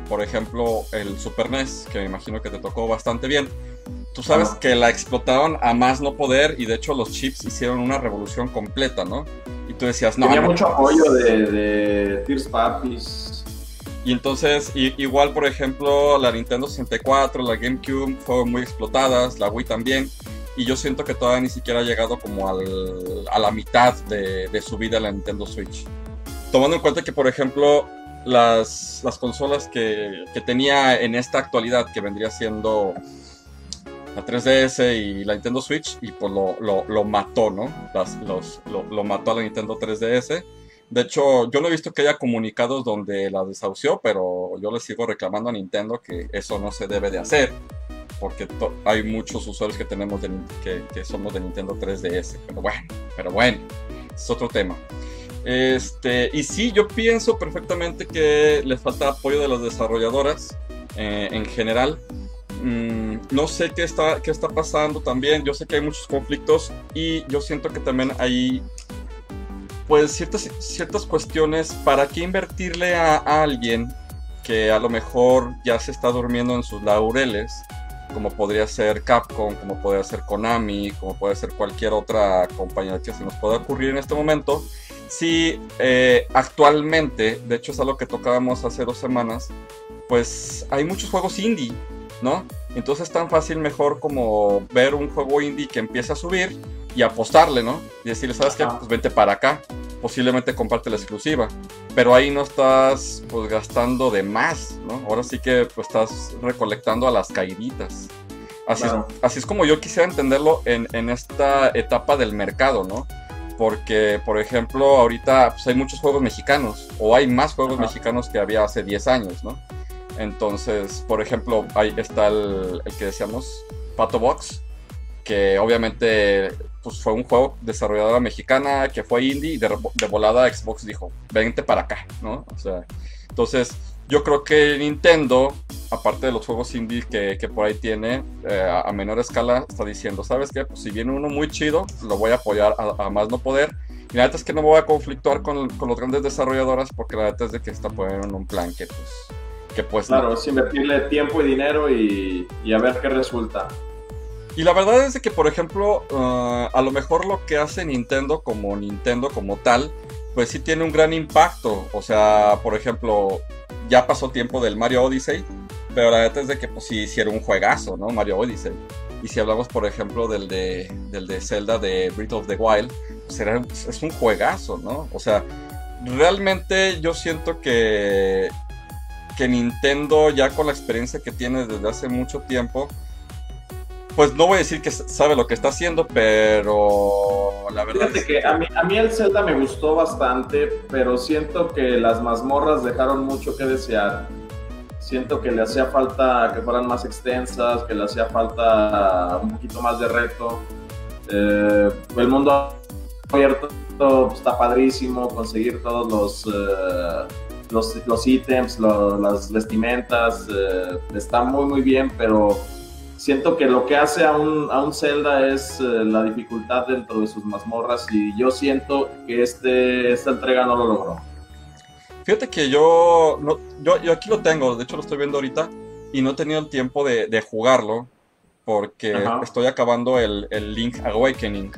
por ejemplo, el Super NES, que me imagino que te tocó bastante bien. Tú sabes que la explotaron a más no poder y de hecho los chips hicieron una revolución completa, ¿no? Y tú decías, no. Tenía mucho apoyo de, de First Parties. Y entonces, igual por ejemplo, la Nintendo 64, la GameCube fueron muy explotadas, la Wii también. Y yo siento que todavía ni siquiera ha llegado como al, a la mitad de, de su vida la Nintendo Switch tomando en cuenta que, por ejemplo, las, las consolas que, que, tenía en esta actualidad, que vendría siendo la 3DS y la Nintendo Switch, y pues lo, lo, lo mató, ¿no? Las, los, lo, lo, mató a la Nintendo 3DS. De hecho, yo no he visto que haya comunicados donde la desahució, pero yo le sigo reclamando a Nintendo que eso no se debe de hacer. Porque hay muchos usuarios que tenemos de, que, que somos de Nintendo 3DS. Pero bueno, pero bueno, es otro tema. Este, y sí, yo pienso perfectamente que les falta apoyo de las desarrolladoras eh, en general. Mm, no sé qué está, qué está pasando también. Yo sé que hay muchos conflictos y yo siento que también hay pues ciertas, ciertas cuestiones. ¿Para qué invertirle a, alguien que a lo mejor ya se está durmiendo en sus laureles? como podría ser Capcom, como podría ser Konami, como puede ser cualquier otra compañía que se nos pueda ocurrir en este momento, Sí, eh, actualmente, de hecho es algo que tocábamos hace dos semanas, pues hay muchos juegos indie, ¿no? Entonces es tan fácil mejor como ver un juego indie que empieza a subir y apostarle, ¿no? Y decirle, ¿sabes qué? Pues vente para acá. Posiblemente comparte la exclusiva. Pero ahí no estás pues gastando de más, ¿no? Ahora sí que pues estás recolectando a las caíditas. Así, es, así es como yo quisiera entenderlo en, en esta etapa del mercado, ¿no? porque, por ejemplo, ahorita pues, hay muchos juegos mexicanos, o hay más juegos mexicanos que había hace 10 años, ¿no? Entonces, por ejemplo, ahí está el, que decíamos, Pato Box, que obviamente pues, fue un juego desarrolladora mexicana que fue indie y de, de volada Xbox dijo, vente para acá, ¿no? O sea, entonces yo creo que Nintendo, aparte de los juegos indie que, que por ahí tiene, eh, a menor escala, está diciendo, ¿sabes qué? Pues si viene uno muy chido, lo voy a apoyar a, más no poder. Y la neta es que no me voy a conflictuar con, con los grandes desarrolladoras porque la neta es de que está poniendo un plan que pues... Que pues claro, es invertirle tiempo y dinero y, y, a ver qué resulta. Y la verdad es de que, por ejemplo, uh, a lo mejor lo que hace Nintendo como Nintendo como tal, pues sí tiene un gran impacto. O sea, por ejemplo, ya pasó tiempo del Mario Odyssey, pero la verdad es de que pues sí hicieron un juegazo, ¿no? Mario Odyssey. Y si hablamos, por ejemplo, del de, del de Zelda de Breath of the Wild, pues es un juegazo, ¿no? O sea, realmente yo siento que, que Nintendo, ya con la experiencia que tiene desde hace mucho tiempo, pues no voy a decir que sabe lo que está haciendo, pero la verdad es que, a, mí, a mí el Zelda me gustó bastante, pero siento que las mazmorras dejaron mucho que desear. Siento que le hacía falta que fueran más extensas, que le hacía falta un poquito más de reto. Eh, el mundo abierto está padrísimo, conseguir todos los, eh, los, los ítems, las vestimentas, eh, está muy muy bien, pero siento que lo que hace a un, a un Zelda es eh, la dificultad dentro de sus mazmorras y yo siento que este, esta entrega no lo logró. Fíjate que yo, no, yo, yo, aquí lo tengo, de hecho lo estoy viendo ahorita y no he tenido el tiempo de, de jugarlo porque estoy acabando el, el, Link Awakening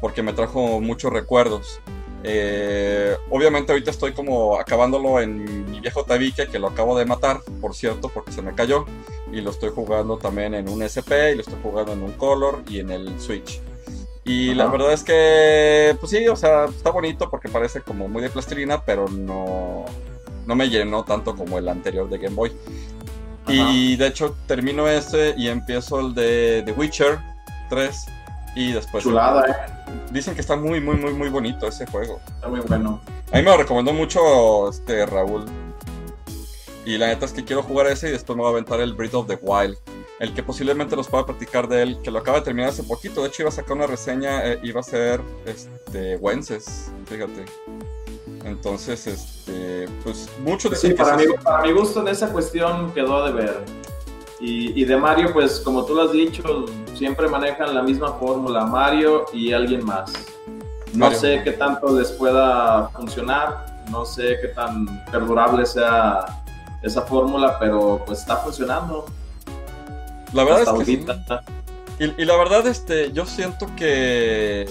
porque me trajo muchos recuerdos. Eh, obviamente ahorita estoy como acabándolo en mi viejo tabique que lo acabo de matar, por cierto, porque se me cayó. Y lo estoy jugando también en un SP, y lo estoy jugando en un Color y en el Switch. Y la verdad es que, pues sí, o sea, está bonito porque parece como muy de plastilina, pero no, no me llenó tanto como el anterior de Game Boy. Y de hecho termino este y empiezo el de The Witcher 3 y después... Chulada, eh. Dicen que está muy, muy, muy, muy bonito ese juego. Está muy bueno. A mí me lo recomendó mucho este Raúl. Y la neta es que quiero jugar ese y después me voy a aventar el Breath of the Wild. El que posiblemente los pueda practicar de él, que lo acaba de terminar hace poquito. De hecho, iba a sacar una reseña, eh, iba a ser este, Wences, fíjate. Entonces, este, pues mucho de Sí, para, mi, para mi gusto en esa cuestión quedó de ver. Y, y, de Mario, pues como tú lo has dicho, siempre manejan la misma fórmula, Mario y alguien más. No sé qué tanto les pueda funcionar, no sé qué tan perdurable sea esa fórmula, pero pues está funcionando. La verdad es que sí. y, y, la verdad, este, yo siento que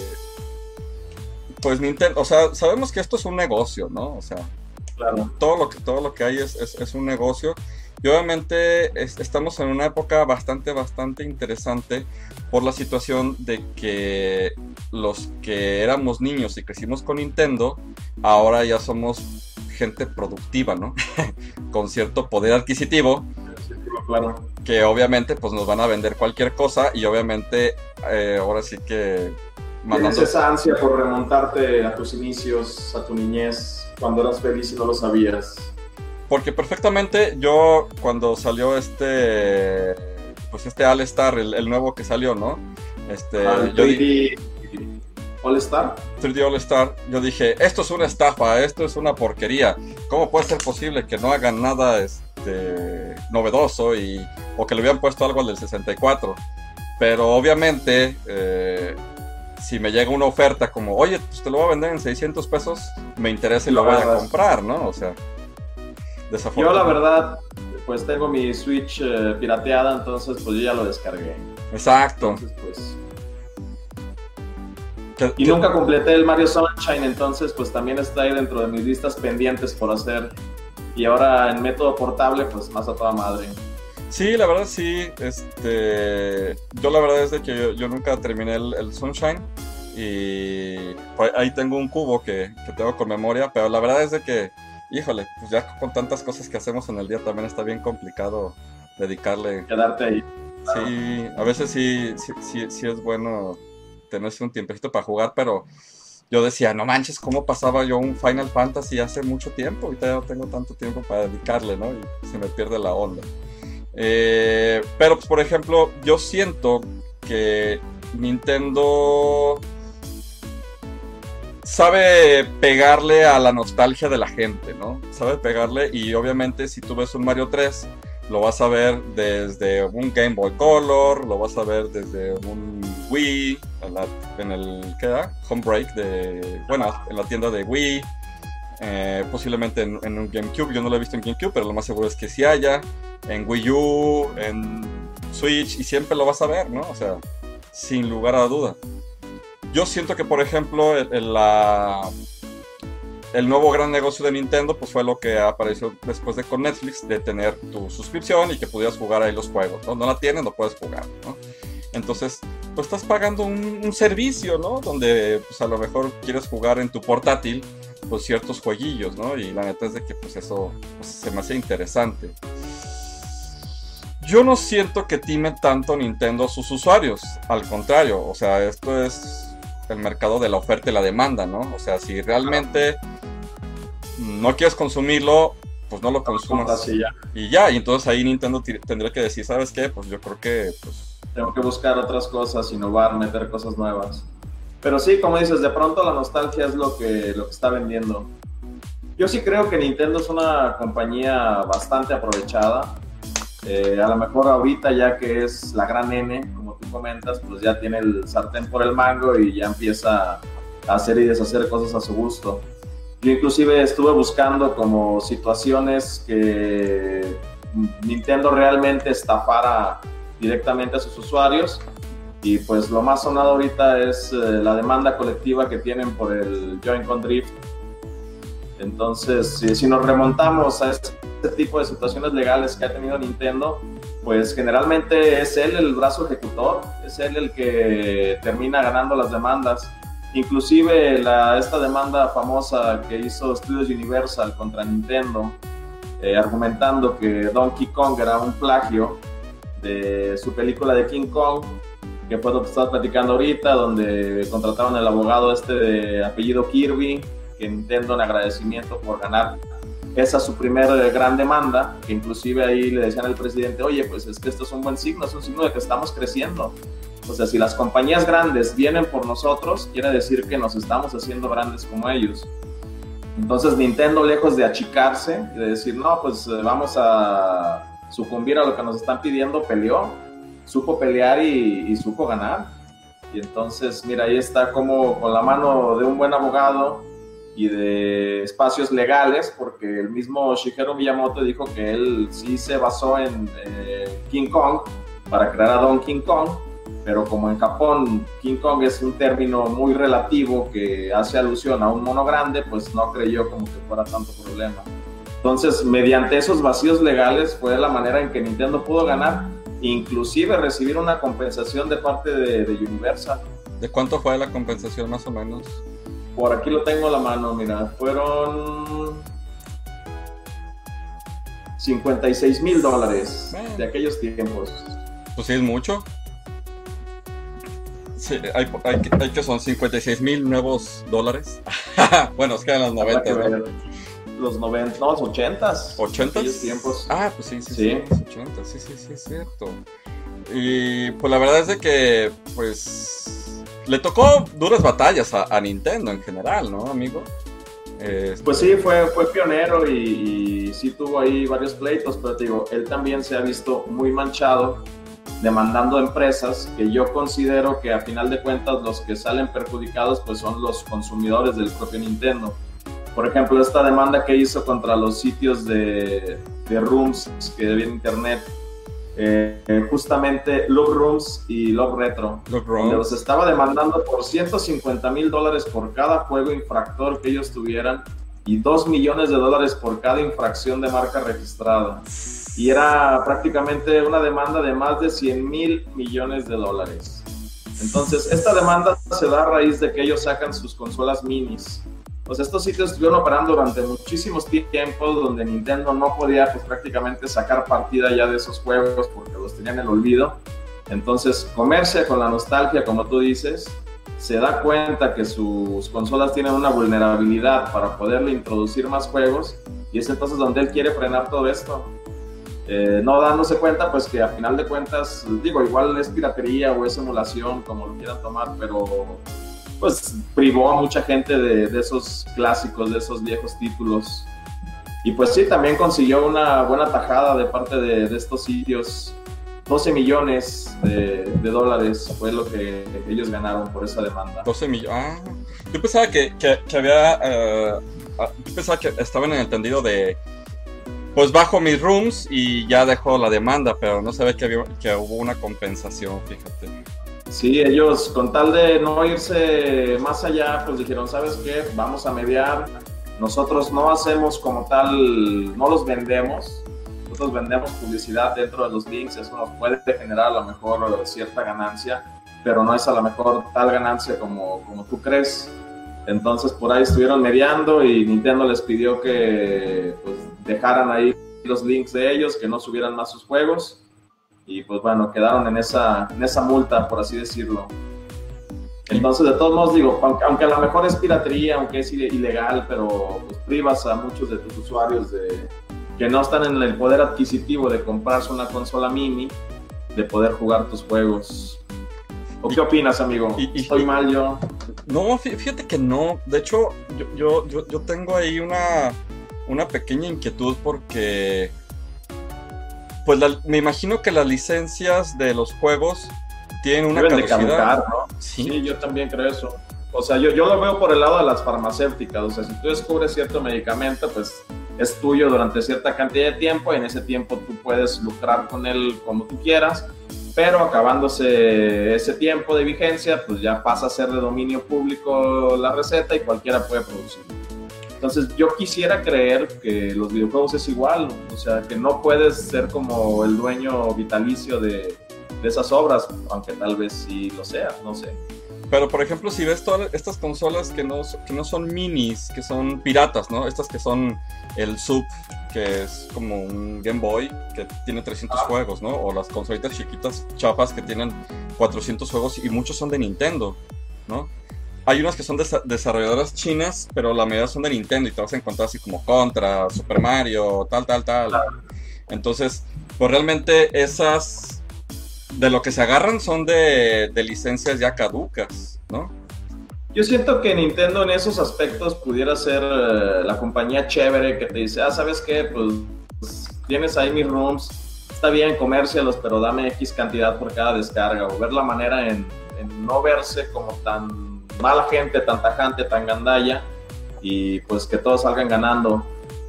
pues Nintendo, o sea, sabemos que esto es un negocio, ¿no? O sea, claro. todo lo que todo lo que hay es, es, es un negocio y obviamente estamos en una época bastante, bastante interesante por la situación de que los que éramos niños y crecimos con Nintendo, ahora ya somos gente productiva, ¿no? con cierto poder adquisitivo. Claro. Que obviamente pues nos van a vender cualquier cosa y obviamente eh, ahora sí que... Tienes esa ansia por remontarte a tus inicios, a tu niñez, cuando eras feliz y no lo sabías. Porque perfectamente yo cuando salió este pues este All Star, el, nuevo que salió, ¿no? Este, ah, yo 3D All Star. 3D All Star, yo dije, esto es una estafa, esto es una porquería. ¿Cómo puede ser posible que no hagan nada este, novedoso y, o que le hubieran puesto algo al del 64? Pero obviamente, eh, si me llega una oferta como, oye, pues te lo voy a vender en 600 pesos, me interesa y lo voy a comprar, ¿no? O sea. Yo la verdad, pues tengo mi Switch eh, pirateada, entonces pues yo ya lo descargué. Exacto. Entonces, pues... y nunca completé el Mario Sunshine, entonces pues también está ahí dentro de mis listas pendientes por hacer. Y ahora en método portable, pues más a toda madre. Sí, la verdad sí. Este, yo la verdad es de que yo, nunca terminé el, Sunshine y pues, ahí tengo un cubo que, que, tengo con memoria, pero la verdad es de que híjole, pues ya con tantas cosas que hacemos en el día también está bien complicado dedicarle. Quedarte ahí. Sí, a veces sí, sí, sí, es bueno tenerse un tiempecito para jugar, pero yo decía, no manches, ¿cómo pasaba yo un Final Fantasy hace mucho tiempo? Ahorita ya no tengo tanto tiempo para dedicarle, ¿no? Y se me pierde la onda. Eh, pero, pues, por ejemplo, yo siento que Nintendo sabe pegarle a la nostalgia de la gente, ¿no? Sabe pegarle y obviamente si tú ves un Mario 3, lo vas a ver desde un Game Boy Color, lo vas a ver desde un Wii, en, el, ¿qué era? Homebreak de, bueno, en la tienda de Wii, eh, posiblemente en, en, un GameCube, yo no lo he visto en GameCube, pero lo más seguro es que sí haya, en Wii U, en Switch, y siempre lo vas a ver, ¿no? O sea, sin lugar a duda. Yo siento que, por ejemplo, el, nuevo gran negocio de Nintendo pues fue lo que apareció después de con Netflix, de tener tu suscripción y que pudieras jugar ahí los juegos. No, no la tienes, no puedes jugar, ¿no? Entonces, pues estás pagando un, servicio, ¿no? Donde pues a lo mejor quieres jugar en tu portátil, pues ciertos jueguillos, ¿no? Y la neta es de que pues eso pues, se me hace interesante. Yo no siento que time tanto Nintendo a sus usuarios, al contrario, o sea, esto es el mercado de la oferta y la demanda, ¿no? O sea, si realmente no quieres consumirlo, pues no lo consumas. Y ya, y entonces ahí Nintendo tendría que decir, ¿sabes qué? Pues yo creo que... Pues... Tengo que buscar otras cosas, innovar, meter cosas nuevas. Pero sí, como dices, de pronto la nostalgia es lo que, lo que está vendiendo. Yo sí creo que Nintendo es una compañía bastante aprovechada. Eh, a lo mejor ahorita ya que es la gran N, como tú comentas, pues ya tiene el sartén por el mango y ya empieza a hacer y deshacer cosas a su gusto. Yo inclusive estuve buscando como situaciones que Nintendo realmente estafara directamente a sus usuarios y pues lo más sonado ahorita es eh, la demanda colectiva que tienen por el Joint Con Drift. Entonces, si, nos remontamos a este, tipo de situaciones legales que ha tenido Nintendo, pues generalmente es él el brazo ejecutor, es él el que termina ganando las demandas. Inclusive la, esta demanda famosa que hizo Studios Universal contra Nintendo, eh, argumentando que Donkey Kong era un plagio de su película de King Kong, que fue lo que estaba platicando ahorita, donde contrataron al abogado este de apellido Kirby, que Nintendo en agradecimiento por ganar esa su primera gran demanda, que inclusive ahí le decían al presidente, oye, pues es que esto es un buen signo, es un signo de que estamos creciendo. O sea, si las compañías grandes vienen por nosotros, quiere decir que nos estamos haciendo grandes como ellos. Entonces Nintendo, lejos de achicarse y de decir, no, pues eh, vamos a sucumbir a lo que nos están pidiendo, peleó, supo pelear y, y supo ganar. Y entonces, mira, ahí está como con la mano de un buen abogado y de espacios legales, porque el mismo Shigeru Miyamoto dijo que él sí se basó en eh, King Kong para crear a Donkey Kong, pero como en Japón King Kong es un término muy relativo que hace alusión a un mono grande, pues no creyó como que fuera tanto problema. Entonces, mediante esos vacíos legales fue la manera en que Nintendo pudo ganar, inclusive recibir una compensación de parte de, de Universal. ¿De cuánto fue la compensación más o menos? Por aquí lo tengo a la mano, mira, fueron 56 mil dólares de aquellos tiempos. Pues sí, es mucho. Sí, hay, hay, que son 56 mil nuevos dólares. bueno, es que en los 90, ¿no? Los 90, no, los 80. ¿80? tiempos. Ah, pues sí, sí, sí. Los 80, sí, sí, sí, es cierto. Y pues la verdad es de que, pues le tocó duras batallas a, Nintendo en general, ¿no, amigo? Este, pues sí, fue, fue pionero y, sí tuvo ahí varios pleitos, pero te digo, él también se ha visto muy manchado demandando empresas que yo considero que a final de cuentas los que salen perjudicados pues son los consumidores del propio Nintendo. Por ejemplo, esta demanda que hizo contra los sitios de, de rooms que debían internet eh, justamente Love Rooms y Love Retro, donde los estaba demandando por 150 mil dólares por cada juego infractor que ellos tuvieran y 2 millones de dólares por cada infracción de marca registrada. Y era prácticamente una demanda de más de 100 mil millones de dólares. Entonces, esta demanda se da a raíz de que ellos sacan sus consolas minis pues estos sitios estuvieron operando durante muchísimos tiempos donde Nintendo no podía pues prácticamente sacar partida ya de esos juegos porque los tenían en el olvido. Entonces, comerse con la nostalgia, como tú dices, se da cuenta que sus consolas tienen una vulnerabilidad para poderle introducir más juegos y es entonces donde él quiere frenar todo esto. Eh, no dándose cuenta pues que a final de cuentas, digo, igual es piratería o es emulación, como lo quieran tomar, pero pues privó a mucha gente de, esos clásicos, de esos viejos títulos. Y pues sí, también consiguió una buena tajada de parte de, estos sitios. 12 millones de, dólares fue lo que ellos ganaron por esa demanda. 12 millones. Ah, yo pensaba que, había. Eh, ah, yo pensaba que estaban en el entendido de. Pues bajo mis rooms y ya dejó la demanda, pero no sabía que, había, que hubo una compensación, fíjate. Sí, ellos con tal de no irse más allá, pues dijeron, ¿sabes qué? Vamos a mediar. Nosotros no hacemos como tal, no los vendemos. Nosotros vendemos publicidad dentro de los links, eso nos puede generar a lo mejor cierta ganancia, pero no es a lo mejor tal ganancia como, como tú crees. Entonces por ahí estuvieron mediando y Nintendo les pidió que pues, dejaran ahí los links de ellos, que no subieran más sus juegos y pues bueno, quedaron en esa, en esa multa, por así decirlo. Entonces, de todos modos, digo, aunque, a lo mejor es piratería, aunque es ilegal, pero pues privas a muchos de tus usuarios de que no están en el poder adquisitivo de comprarse una consola mini, de poder jugar tus juegos. ¿O qué opinas, amigo? Y, ¿Estoy mal yo? No, fíjate que no. De hecho, yo, yo, yo, yo tengo ahí una una pequeña inquietud porque, pues me imagino que las licencias de los juegos tienen una Deben caducidad. ¿no? ¿Sí? yo también creo eso. O sea, yo, yo lo veo por el lado de las farmacéuticas. O sea, si tú descubres cierto medicamento, pues es tuyo durante cierta cantidad de tiempo y en ese tiempo tú puedes lucrar con él como tú quieras pero acabándose ese tiempo de vigencia, pues ya pasa a ser de dominio público la receta y cualquiera puede producir. Entonces yo quisiera creer que los videojuegos es igual, o sea, que no puedes ser como el dueño vitalicio de, de esas obras, aunque tal vez sí lo sea, no sé. Pero por ejemplo, si ves todas estas consolas que no, que no son minis, que son piratas, ¿no? Estas que son el sub, que es como un Game Boy, que tiene 300 ah. juegos, ¿no? O las consolitas chiquitas, chapas, que tienen 400 juegos y muchos son de Nintendo, ¿no? Hay unas que son desarrolladoras chinas, pero la mayoría son de Nintendo y te vas a encontrar así como Contra, Super Mario, tal, tal, tal. Entonces, pues realmente esas de lo que se agarran son de, de licencias ya caducas, ¿no? Yo siento que Nintendo en esos aspectos pudiera ser eh, la compañía chévere que te dice, ah, ¿sabes qué? Pues, tienes ahí mis rooms, está bien, comércialos, pero dame X cantidad por cada descarga. O ver la manera en, no verse como tan mala gente, tan tajante, tan gandalla, y pues que todos salgan ganando.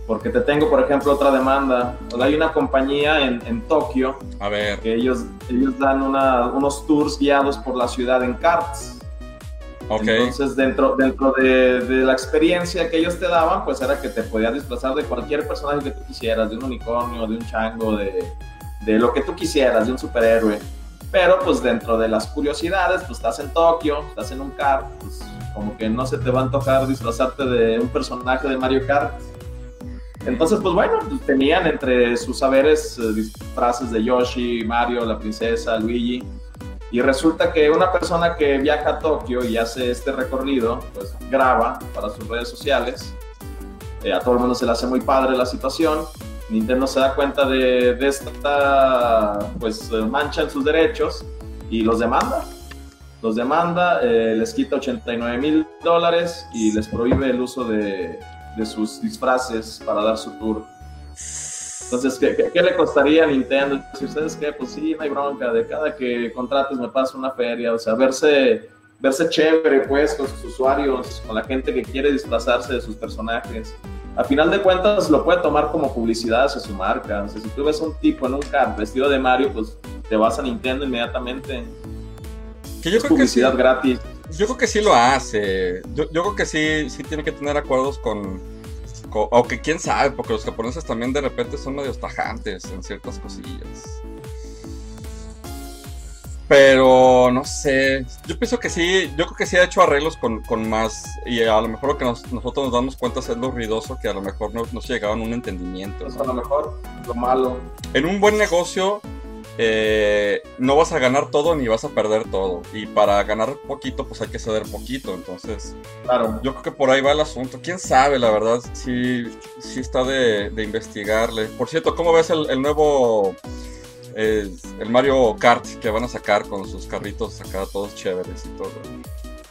Porque te tengo, por ejemplo, otra demanda. Hay una compañía en, en Tokio A ver. que ellos, ellos dan unos tours guiados por la ciudad en karts. Entonces, dentro, dentro de, la experiencia que ellos te daban, pues era que te podías disfrazar de cualquier personaje que tú quisieras, de un unicornio, de un chango, de, de lo que tú quisieras, de un superhéroe. Pero pues dentro de las curiosidades, pues estás en Tokio, estás en un kart, pues como que no se te va a antojar disfrazarte de un personaje de Mario Kart. Entonces, pues bueno, pues, tenían entre sus saberes eh, disfraces de Yoshi, Mario, la princesa, Luigi y resulta que una persona que viaja a Tokio y hace este recorrido, pues graba para sus redes sociales. Eh, a todo el mundo se le hace muy padre la situación. Nintendo se da cuenta de, de esta pues, mancha en sus derechos y los demanda. Los demanda, eh, les quita 89 mil dólares y les prohíbe el uso de, de sus disfraces para dar su tour entonces, ¿qué, le costaría a Nintendo? Si ustedes qué, pues sí, no hay bronca, de cada que contrates me pasa una feria, o sea, verse, verse chévere pues con sus usuarios, con la gente que quiere disfrazarse de sus personajes. A final de cuentas lo puede tomar como publicidad hacia su marca. O sea, si tú ves un tipo en un kart vestido de Mario, pues te vas a Nintendo inmediatamente. Que yo creo publicidad gratis. Yo creo que sí lo hace. Yo, yo creo que sí, sí tiene que tener acuerdos con aunque quién sabe, porque los japoneses también de repente son medio tajantes en ciertas cosillas. Pero no sé, yo pienso que sí, yo creo que sí ha hecho arreglos con, más, y a lo mejor lo que nosotros nos damos cuenta es lo ruidoso que a lo mejor no, no se llegaba a un entendimiento. a lo mejor lo malo. En un buen negocio, eh, no vas a ganar todo ni vas a perder todo. Y para ganar poquito, pues hay que ceder poquito. Entonces, claro. yo creo que por ahí va el asunto. Quién sabe, la verdad, si, si está de, investigarle. Por cierto, ¿cómo ves el, nuevo el Mario Kart que van a sacar con sus carritos acá, todos chéveres y todo?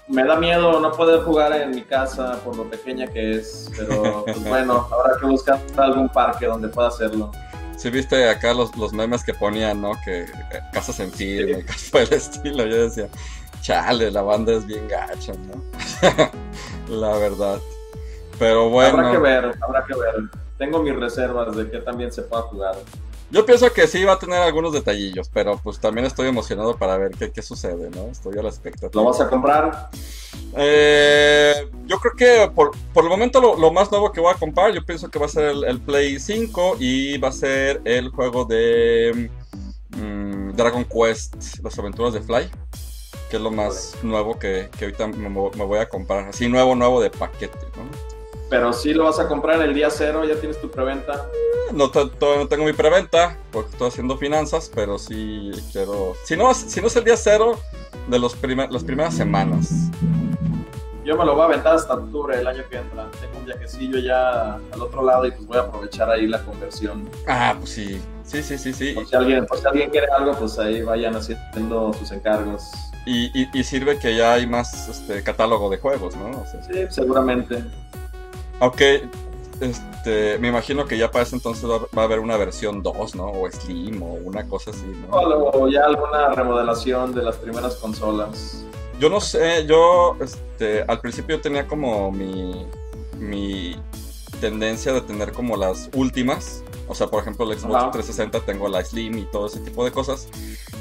Me da miedo no poder jugar en mi casa por lo pequeña que es, pero pues bueno, habrá que buscar algún parque donde pueda hacerlo. Si viste acá los, los memes que ponían, ¿no? Que eh, casas en firme, cosas por el estilo. Yo decía, chale, la banda es bien gacha, ¿no? la verdad. Pero bueno. Habrá que ver, habrá que ver. Tengo mis reservas de que también se pueda jugar. Yo pienso que sí va a tener algunos detallillos, pero pues también estoy emocionado para ver qué, qué sucede, ¿no? Estoy a la expectativa. ¿Lo vas a comprar? Eh, yo creo que por, el momento lo, más nuevo que voy a comprar, yo pienso que va a ser el, Play 5 y va a ser el juego de mm, Dragon Quest, las aventuras de Fly, que es lo más nuevo que, ahorita me, voy a comprar. Así nuevo, nuevo de paquete, ¿no? Pero si lo vas a comprar el día cero, ya tienes tu preventa. No, todavía no tengo mi preventa, porque estoy haciendo finanzas, pero sí quiero... Si no, si no es el día cero, de los las primeras semanas. Yo me lo voy a aventar hasta octubre del año que entra. Tengo un viajecillo ya al otro lado y pues voy a aprovechar ahí la conversión. Ah, pues sí. Sí, sí, sí, sí. Por si alguien, por si alguien quiere algo, pues ahí vayan haciendo sus encargos. Y, y, sirve que ya hay más este, catálogo de juegos, ¿no? sí, seguramente. Aunque este, me imagino que ya para ese entonces va, va a haber una versión 2, ¿no? O Slim o una cosa así, ¿no? O ya alguna remodelación de las primeras consolas. Yo no sé, yo este, al principio tenía como mi, mi tendencia de tener como las últimas. O sea, por ejemplo, el Xbox Ajá. 360 tengo la Slim y todo ese tipo de cosas.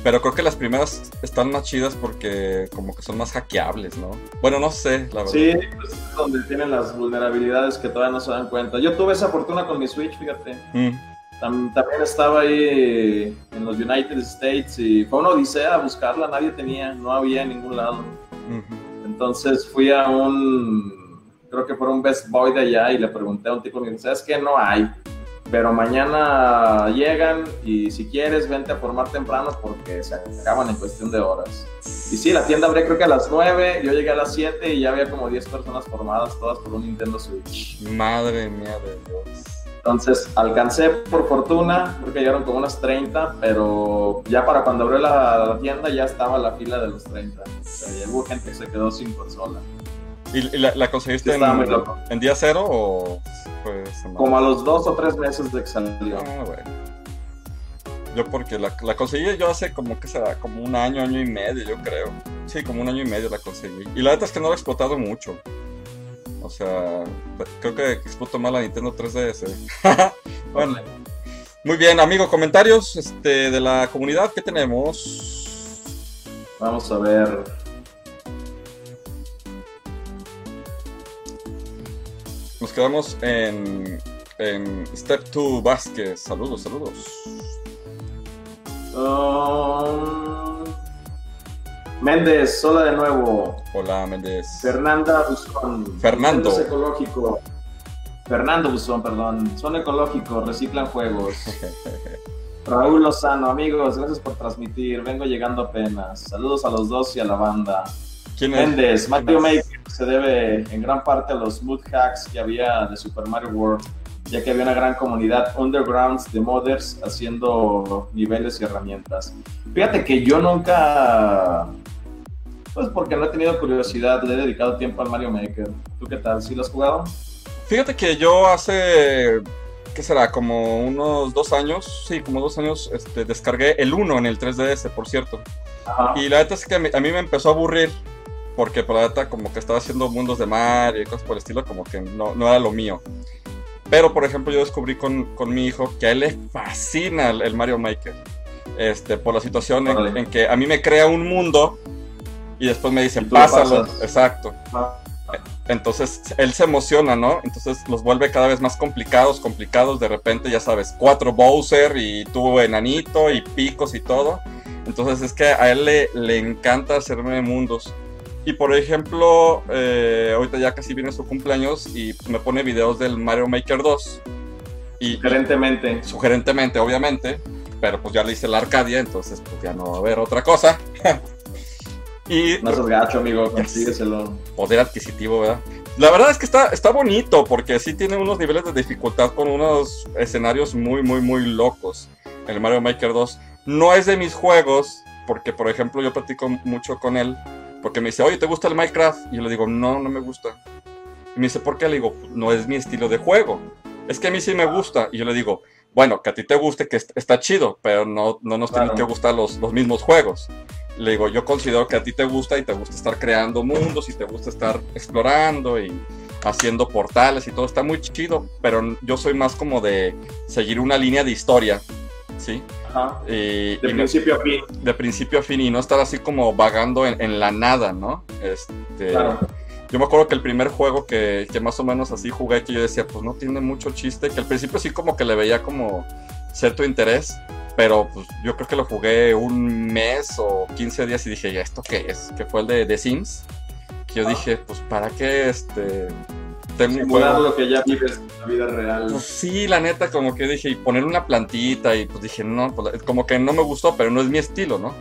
Pero creo que las primeras están más chidas porque como que son más hackeables, ¿no? Bueno, no sé, la verdad. Sí, pues es donde tienen las vulnerabilidades que todavía no se dan cuenta. Yo tuve esa fortuna con mi Switch, fíjate. Mm, Tam- también estaba ahí en los United States y fue una odisea buscarla, nadie tenía, no había en ningún lado. Entonces fui a un, creo que fue un Best Boy de allá y le pregunté a un tipo, me dijo, ¿sabes qué? No hay. Pero mañana llegan y si quieres vente a formar temprano porque se acaban en cuestión de horas. Y sí, la tienda abrió creo que a las 9, yo llegué a las 7 y ya había como 10 personas formadas, todas por un Nintendo Switch. Madre mía de Dios. Entonces alcancé por fortuna, creo que llegaron como unas 30, pero ya para cuando abrió la, la tienda ya estaba la fila de los 30. O sea, hubo gente que se quedó sin consola. ¿Y, y la, la conseguiste Sí, en, día cero o semana? Como a los dos o tres meses de que salió. Ah, bueno. Yo porque la, la conseguí yo hace como que será, como un año, año y medio, yo creo. Sí, como un año y medio la conseguí. Y la neta es que no la he explotado mucho. O sea, creo que exploto más la Nintendo 3DS. bueno, muy bien, amigo, comentarios este, de la comunidad, ¿qué tenemos? Vamos a ver. Nos quedamos en, en Step 2 Vázquez. Saludos, saludos. Um, Méndez, hola de nuevo. Hola, Méndez. Fernanda Buzón. Fernando. Es ecológico. Fernando Buzón, perdón. Son ecológicos, reciclan juegos. Raúl Lozano, amigos, gracias por transmitir. Vengo llegando apenas. Saludos a los dos y a la banda. ¿Quién es? Méndez, Mario ¿Quién es? Maker se debe en gran parte a los mood hacks que había de Super Mario World, ya que había una gran comunidad undergrounds de modders haciendo niveles y herramientas. Fíjate que yo nunca, pues porque no he tenido curiosidad, le he dedicado tiempo al Mario Maker. ¿Tú qué tal? ¿Sí lo has jugado? Fíjate que yo hace, ¿qué será? Como unos dos años, sí, como dos años, este, descargué el 1 en el 3DS, por cierto. Ajá. Y la neta es que a mí me empezó a aburrir, porque por la neta como que estaba haciendo mundos de Mario y cosas por el estilo, como que no, no era lo mío. Pero, por ejemplo, yo descubrí con, con mi hijo que a él le fascina el, el Mario Maker. Este, por la situación en, Órale. en que a mí me crea un mundo y después me dicen, pásalo. pasas. Exacto. Ajá. Entonces él se emociona, ¿no? Entonces los vuelve cada vez más complicados, complicados. De repente, ya sabes, cuatro Bowser y tú enanito y picos y todo. Entonces es que a él le, le encanta hacerme mundos. Y por ejemplo, eh, ahorita ya casi viene su cumpleaños y pues, me pone videos del Mario Maker 2. Y Sugerentemente. sugerentemente, obviamente, pero pues ya le hice la Arcadia, entonces pues ya no va a haber otra cosa. y No seas gacho, amigo, consígueselo. poder adquisitivo, ¿verdad? La verdad es que está, está bonito porque sí tiene unos niveles de dificultad con unos escenarios muy, muy, muy locos. El Mario Maker 2 no es de mis juegos porque, por ejemplo, yo platico mucho con él porque me dice, oye, ¿te gusta el Minecraft? Y yo le digo, no, no me gusta. Y me dice, ¿por qué? Le digo, no es mi estilo de juego. Es que a mí sí me gusta. Y yo le digo, bueno, que a ti te guste, que est- está chido, pero no, no nos tienen Claro. que gustar los, los mismos juegos. Le digo, yo considero que a ti te gusta y te gusta estar creando mundos y te gusta estar explorando y haciendo portales y todo. Está muy chido, pero yo soy más como de seguir una línea de historia, ¿sí? Ajá. Y, De principio a fin. de principio a fin y no estar así como vagando en, en la nada, ¿no? Este, Claro. Yo me acuerdo que el primer juego que, que más o menos así jugué, que yo decía, pues no tiene mucho chiste, que al principio sí como que le veía como cierto interés, pero pues yo creo que lo jugué un mes o 15 días y dije, ¿ya esto qué es? Que fue el de The Sims. Que yo Ah. dije, pues ¿para qué este Simular lo que ya vives en la vida real. Pues sí, la neta, como que dije, y poner una plantita, y pues dije, no, pues, como que no me gustó, pero no es mi estilo, ¿no?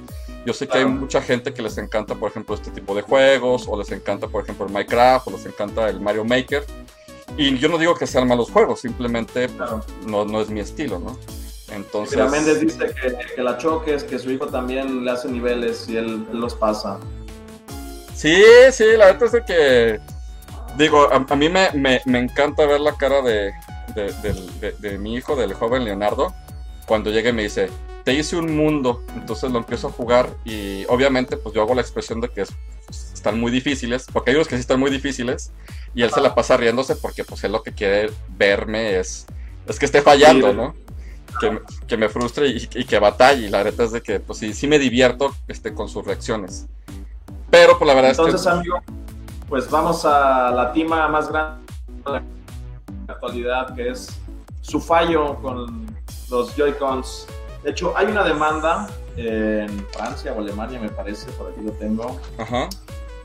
Yo sé que hay Claro. mucha gente que les encanta, por ejemplo, este tipo de juegos, o les encanta, por ejemplo, el Minecraft, o les encanta el Mario Maker. Y yo no digo que sean malos juegos, simplemente pues, Claro. no, no es mi estilo, ¿no? Entonces, Mira, Méndez dice que, que la choques, que su hijo también le hace niveles y él, él los pasa. sí, sí, la neta es que digo, a, mí me, me, encanta ver la cara de, de, mi hijo, del joven Leonardo, cuando llega y me dice, te hice un mundo, entonces lo empiezo a jugar y obviamente pues yo hago la expresión de que están muy difíciles, porque hay unos que sí están muy difíciles y él se la pasa riéndose porque pues él lo que quiere verme es, es que esté fallando, ¿no? Que, me frustre y, que batalle y la verdad es de que pues sí, sí me divierto este, con sus reacciones. Pero pues la verdad es que... Entonces amigo, pues vamos a la tima más grande de la actualidad que es su fallo con los Joy-Cons de hecho, hay una demanda en Francia o Alemania, me parece, por aquí lo tengo.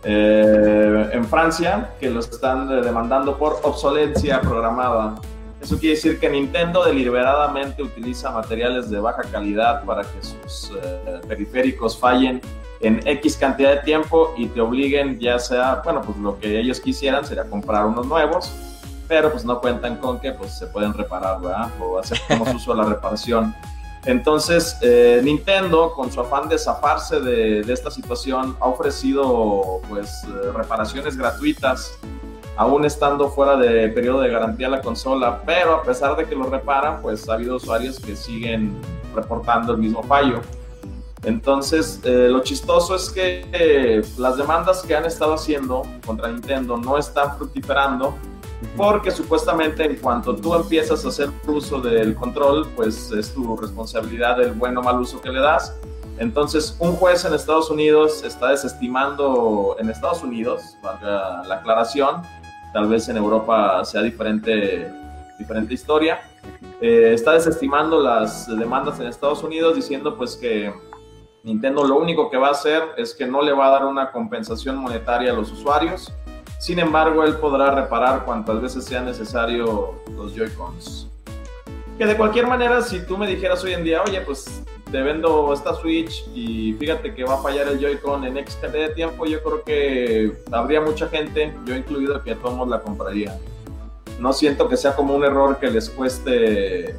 Eh, en Francia, que los están demandando por obsolencia programada. Eso quiere decir que Nintendo deliberadamente utiliza materiales de baja calidad para que sus eh, periféricos fallen en X cantidad de tiempo y te obliguen ya sea, bueno, pues lo que ellos quisieran sería comprar unos nuevos, pero pues no cuentan con que pues se pueden reparar, ¿verdad? O hacer como uso de la reparación. Entonces, eh, Nintendo, con su afán de zafarse de, esta situación, ha ofrecido pues eh, reparaciones gratuitas, aún estando fuera de periodo de garantía la consola, pero a pesar de que lo reparan, pues ha habido usuarios que siguen reportando el mismo fallo. Entonces, eh, lo chistoso es que las demandas que han estado haciendo contra Nintendo no están fructiferando porque supuestamente en cuanto tú empiezas a hacer uso del control, pues es tu responsabilidad el buen o mal uso que le das. Entonces, un juez en Estados Unidos está desestimando, en Estados Unidos, valga la aclaración, tal vez en Europa sea diferente, diferente historia, eh, está desestimando las demandas en Estados Unidos diciendo pues que Nintendo lo único que va a hacer es que no le va a dar una compensación monetaria a los usuarios, sin embargo, él podrá reparar cuantas veces sea necesario los Joy-Cons. Que de cualquier manera, si tú me dijeras hoy en día, oye, pues te vendo esta Switch y fíjate que va a fallar el Joy-Con en X cantidad de tiempo, yo creo que habría mucha gente, yo incluido, que a todos la compraría. No siento que sea como un error que les cueste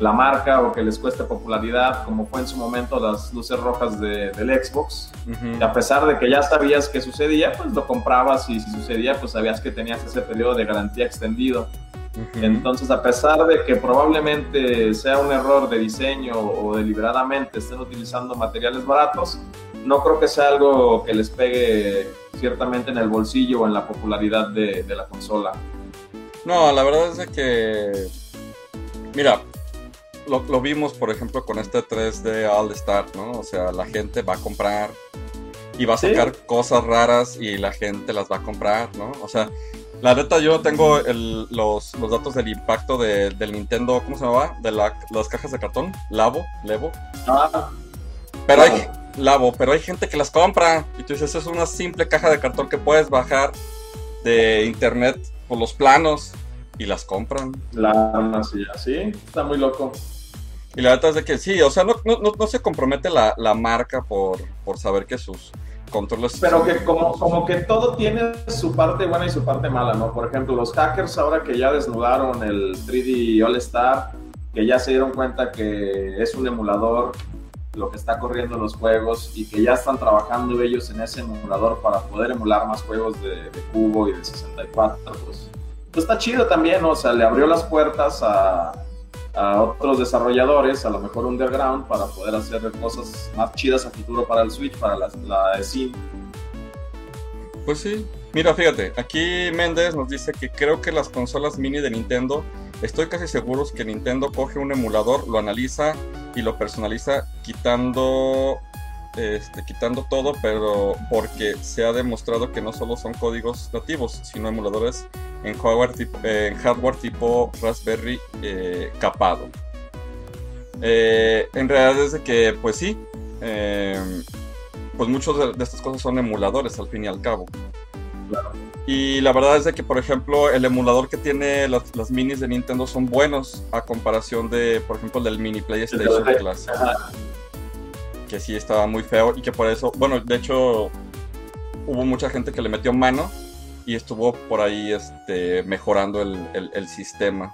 la marca o que les cueste popularidad, como fue en su momento las luces rojas de, del Xbox. y a pesar de que ya sabías que sucedía, pues lo comprabas y si sucedía, pues sabías que tenías ese periodo de garantía extendido. Entonces, a pesar de que probablemente sea un error de diseño o deliberadamente estén utilizando materiales baratos, no creo que sea algo que les pegue ciertamente en el bolsillo o en la popularidad de, de la consola. No, la verdad es que, mira, lo, vimos, por ejemplo, con este 3D All Star, ¿no? O sea, la gente va a comprar y va a sacar cosas raras y la gente las va a comprar, ¿no? O sea, la neta, yo tengo los, datos del impacto del Nintendo, ¿cómo se llama? De las cajas de cartón, Labo, Levo. Ah. Pero hay, Labo, pero hay gente que las compra. Y tú dices, es una simple caja de cartón que puedes bajar de internet por los planos y las compran. La sí, está muy loco. Y la verdad es de que sí, o sea, no, no, no se compromete la, la marca por, por, saber que sus controles... Pero que como, como que todo tiene su parte buena y su parte mala, ¿no? Por ejemplo, los hackers ahora que ya desnudaron el 3D All Star, que ya se dieron cuenta que es un emulador lo que está corriendo en los juegos y que ya están trabajando ellos en ese emulador para poder emular más juegos de, de cubo y de 64, pues, pues está chido también, ¿no? o sea, le abrió las puertas a a otros desarrolladores, a lo mejor underground, para poder hacer cosas más chidas a futuro para el Switch, para la, la. Pues sí, mira, fíjate, aquí Méndez nos dice que creo que las consolas mini de Nintendo, estoy casi seguro que Nintendo coge un emulador, lo analiza y lo personaliza quitando este, quitando todo, pero porque se ha demostrado que no solo son códigos nativos, sino emuladores en hardware tipo, en hardware tipo Raspberry eh, capado. Eh, en realidad es de que, pues sí, eh, pues muchos de, estas cosas son emuladores al fin y al cabo. Y la verdad es de que, por ejemplo, el emulador que tiene las, minis de Nintendo son buenos a comparación de, por ejemplo, del mini PlayStation Classic que sí estaba muy feo y que por eso, bueno, de hecho hubo mucha gente que le metió mano y estuvo por ahí este, mejorando el, sistema.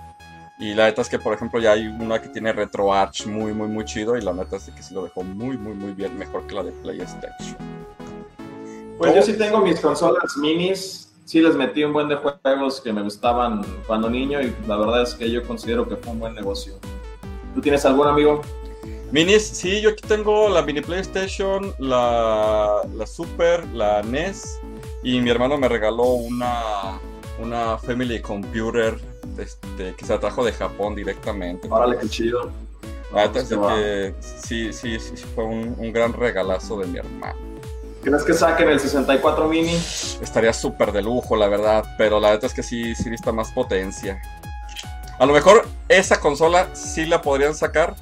Y la neta es que, por ejemplo, ya hay una que tiene RetroArch muy, muy, muy chido. Y la neta es que sí lo dejó muy, muy, muy bien. Mejor que la de PlayStation. Pues yo sí tengo mis consolas minis sí les metí un buen de juegos que me gustaban cuando niño y la verdad es que yo considero que fue un buen negocio. ¿Tú tienes algún amigo? Minis, sí, yo aquí tengo la mini PlayStation, la, la Super, la NES y mi hermano me regaló una, una Family Computer este, que se trajo de Japón directamente. Órale, qué chido. La verdad es que sí, sí, sí, fue un, un gran regalazo de mi hermano. ¿Crees que saquen el 64 mini? Estaría súper de lujo, la verdad, pero la verdad es que sí, sí necesita más potencia. A lo mejor esa consola sí la podrían sacar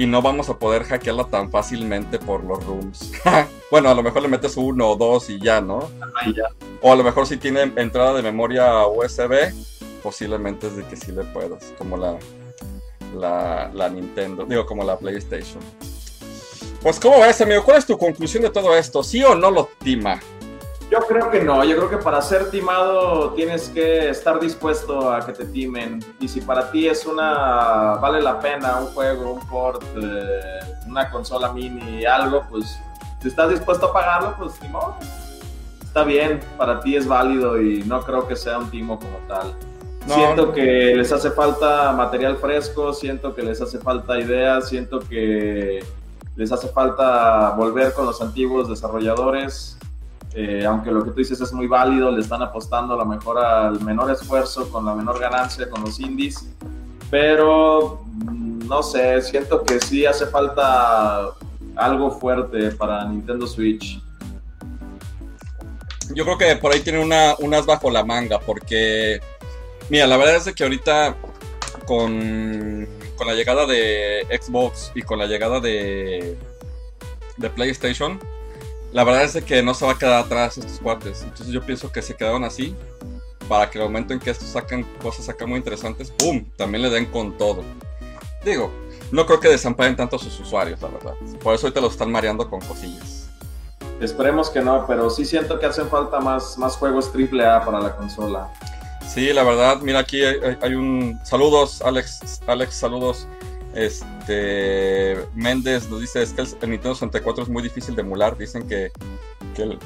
y no vamos a poder hackearla tan fácilmente por los rooms. bueno, a lo mejor le metes uno o dos y ya, ¿no? Ya. O a lo mejor si tiene entrada de memoria USB, posiblemente es de que sí le puedas, como la, la, la Nintendo, digo, como la PlayStation. Pues, ¿cómo ves, amigo? ¿Cuál es tu conclusión de todo esto? ¿Sí o no lo tima? Yo creo que no, yo creo que para ser timado tienes que estar dispuesto a que te timen. Y si para ti es una, vale la pena un juego, un port, eh, una consola mini, algo, pues si estás dispuesto a pagarlo, pues ni modo. Está bien, para ti es válido y no creo que sea un timo como tal. No. Siento que les hace falta material fresco, siento que les hace falta ideas, siento que les hace falta volver con los antiguos desarrolladores. Eh, aunque lo que tú dices es muy válido, le están apostando a lo mejor al menor esfuerzo, con la menor ganancia con los indies. Pero mm, no sé, siento que sí hace falta algo fuerte para Nintendo Switch. Yo creo que por ahí tiene una, unas bajo la manga, porque, mira, la verdad es que ahorita con, con la llegada de Xbox y con la llegada de, de PlayStation, la verdad es que no se va a quedar atrás estos cuates. Entonces yo pienso que se quedaron así para que el momento en que estos sacan cosas acá muy interesantes, ¡pum! También le den con todo. Digo, no creo que desamparen tanto a sus usuarios, la verdad. Por eso ahorita los están mareando con cosillas. Esperemos que no, pero sí siento que hacen falta más, más juegos AAA para la consola. Sí, la verdad, mira aquí hay, hay un... Saludos, Alex, Alex, saludos. Este Méndez nos dice es que el, el Nintendo 64 es muy difícil de emular. Dicen que, que el,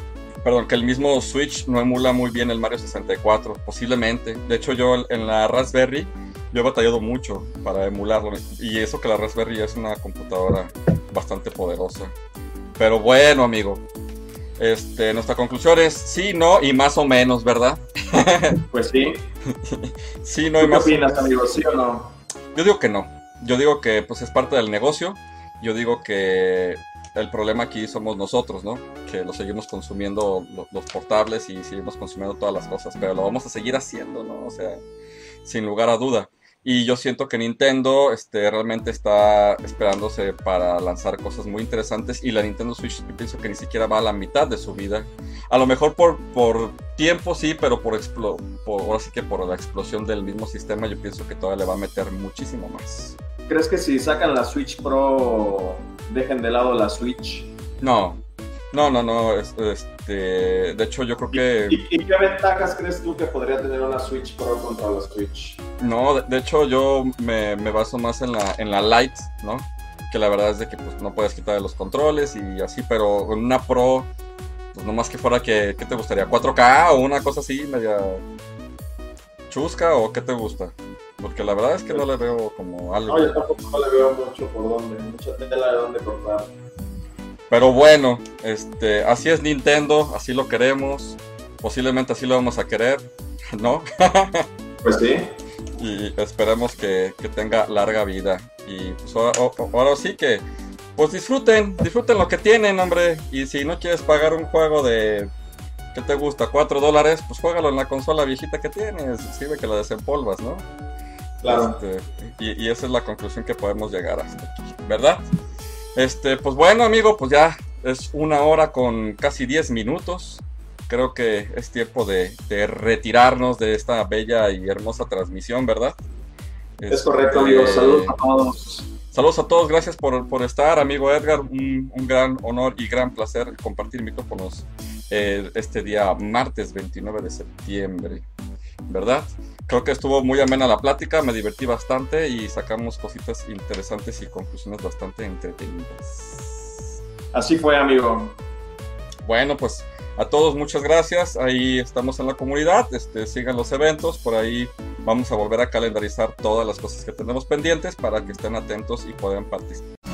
perdón, que el mismo Switch no emula muy bien el Mario 64, posiblemente. De hecho, yo en la Raspberry yo he batallado mucho para emularlo. Y eso que la Raspberry es una computadora bastante poderosa. Pero bueno, amigo. Este, nuestra conclusión es sí, no y más o menos, ¿verdad? Pues sí. sí, no y ¿Tú qué más opinas, amigo? ¿Sí o no? Yo digo que no. Yo digo que pues es parte del negocio. Yo digo que el problema aquí somos nosotros, ¿no? Que lo seguimos consumiendo lo- los portables y seguimos consumiendo todas las cosas, pero lo vamos a seguir haciendo, ¿no? O sea, sin lugar a duda. Y yo siento que Nintendo este, realmente está esperándose para lanzar cosas muy interesantes y la Nintendo Switch yo pienso que ni siquiera va a la mitad de su vida. A lo mejor por, por tiempo sí, pero por, explo por ahora sí que por la explosión del mismo sistema yo pienso que todavía le va a meter muchísimo más. ¿Crees que si sacan la Switch Pro dejen de lado la Switch? No, no, no, no. es- este, de hecho, yo creo que ¿Y, y qué ventajas crees tú que podría tener una Switch Pro contra la Switch? No. De, de hecho, yo me, me baso más en la en la Lite, ¿no? Que la verdad es de que pues no puedes quitar los controles y así, pero en una Pro, pues no más que fuera que, ¿qué te gustaría? ¿4K o una cosa así media chusca o qué te gusta? Porque la verdad es que no le veo como algo. No, yo tampoco no le veo mucho por dónde, mucha tela de dónde cortar. Pero bueno, este, así es Nintendo, así lo queremos. Posiblemente así lo vamos a querer, ¿no? Pues sí. Y esperemos que, que tenga larga vida. Y pues ahora, sí que, pues disfruten, disfruten lo que tienen, hombre. Y si no quieres pagar un juego de, ¿qué te gusta? 4 dólares, pues juégalo en la consola viejita que tienes. Sirve que la desempolvas, ¿no? Claro. Este, y, y esa es la conclusión que podemos llegar hasta aquí, ¿verdad? Este, pues bueno, amigo, pues ya es una hora con casi 10 minutos. Creo que es tiempo de, de retirarnos de esta bella y hermosa transmisión, ¿verdad? Es correcto, amigo. Este, Saludos a todos. Saludos a todos, gracias por, por estar, amigo Edgar. Un, un gran honor y gran placer compartir micrófonos eh, este día martes 29 de septiembre, ¿verdad? Creo que estuvo muy amena la plática, me divertí bastante y sacamos cositas interesantes y conclusiones bastante entretenidas. Así fue, amigo. Bueno, pues a todos muchas gracias. Ahí estamos en la comunidad. Este, sigan los eventos. Por ahí vamos a volver a calendarizar todas las cosas que tenemos pendientes para que estén atentos y puedan participar.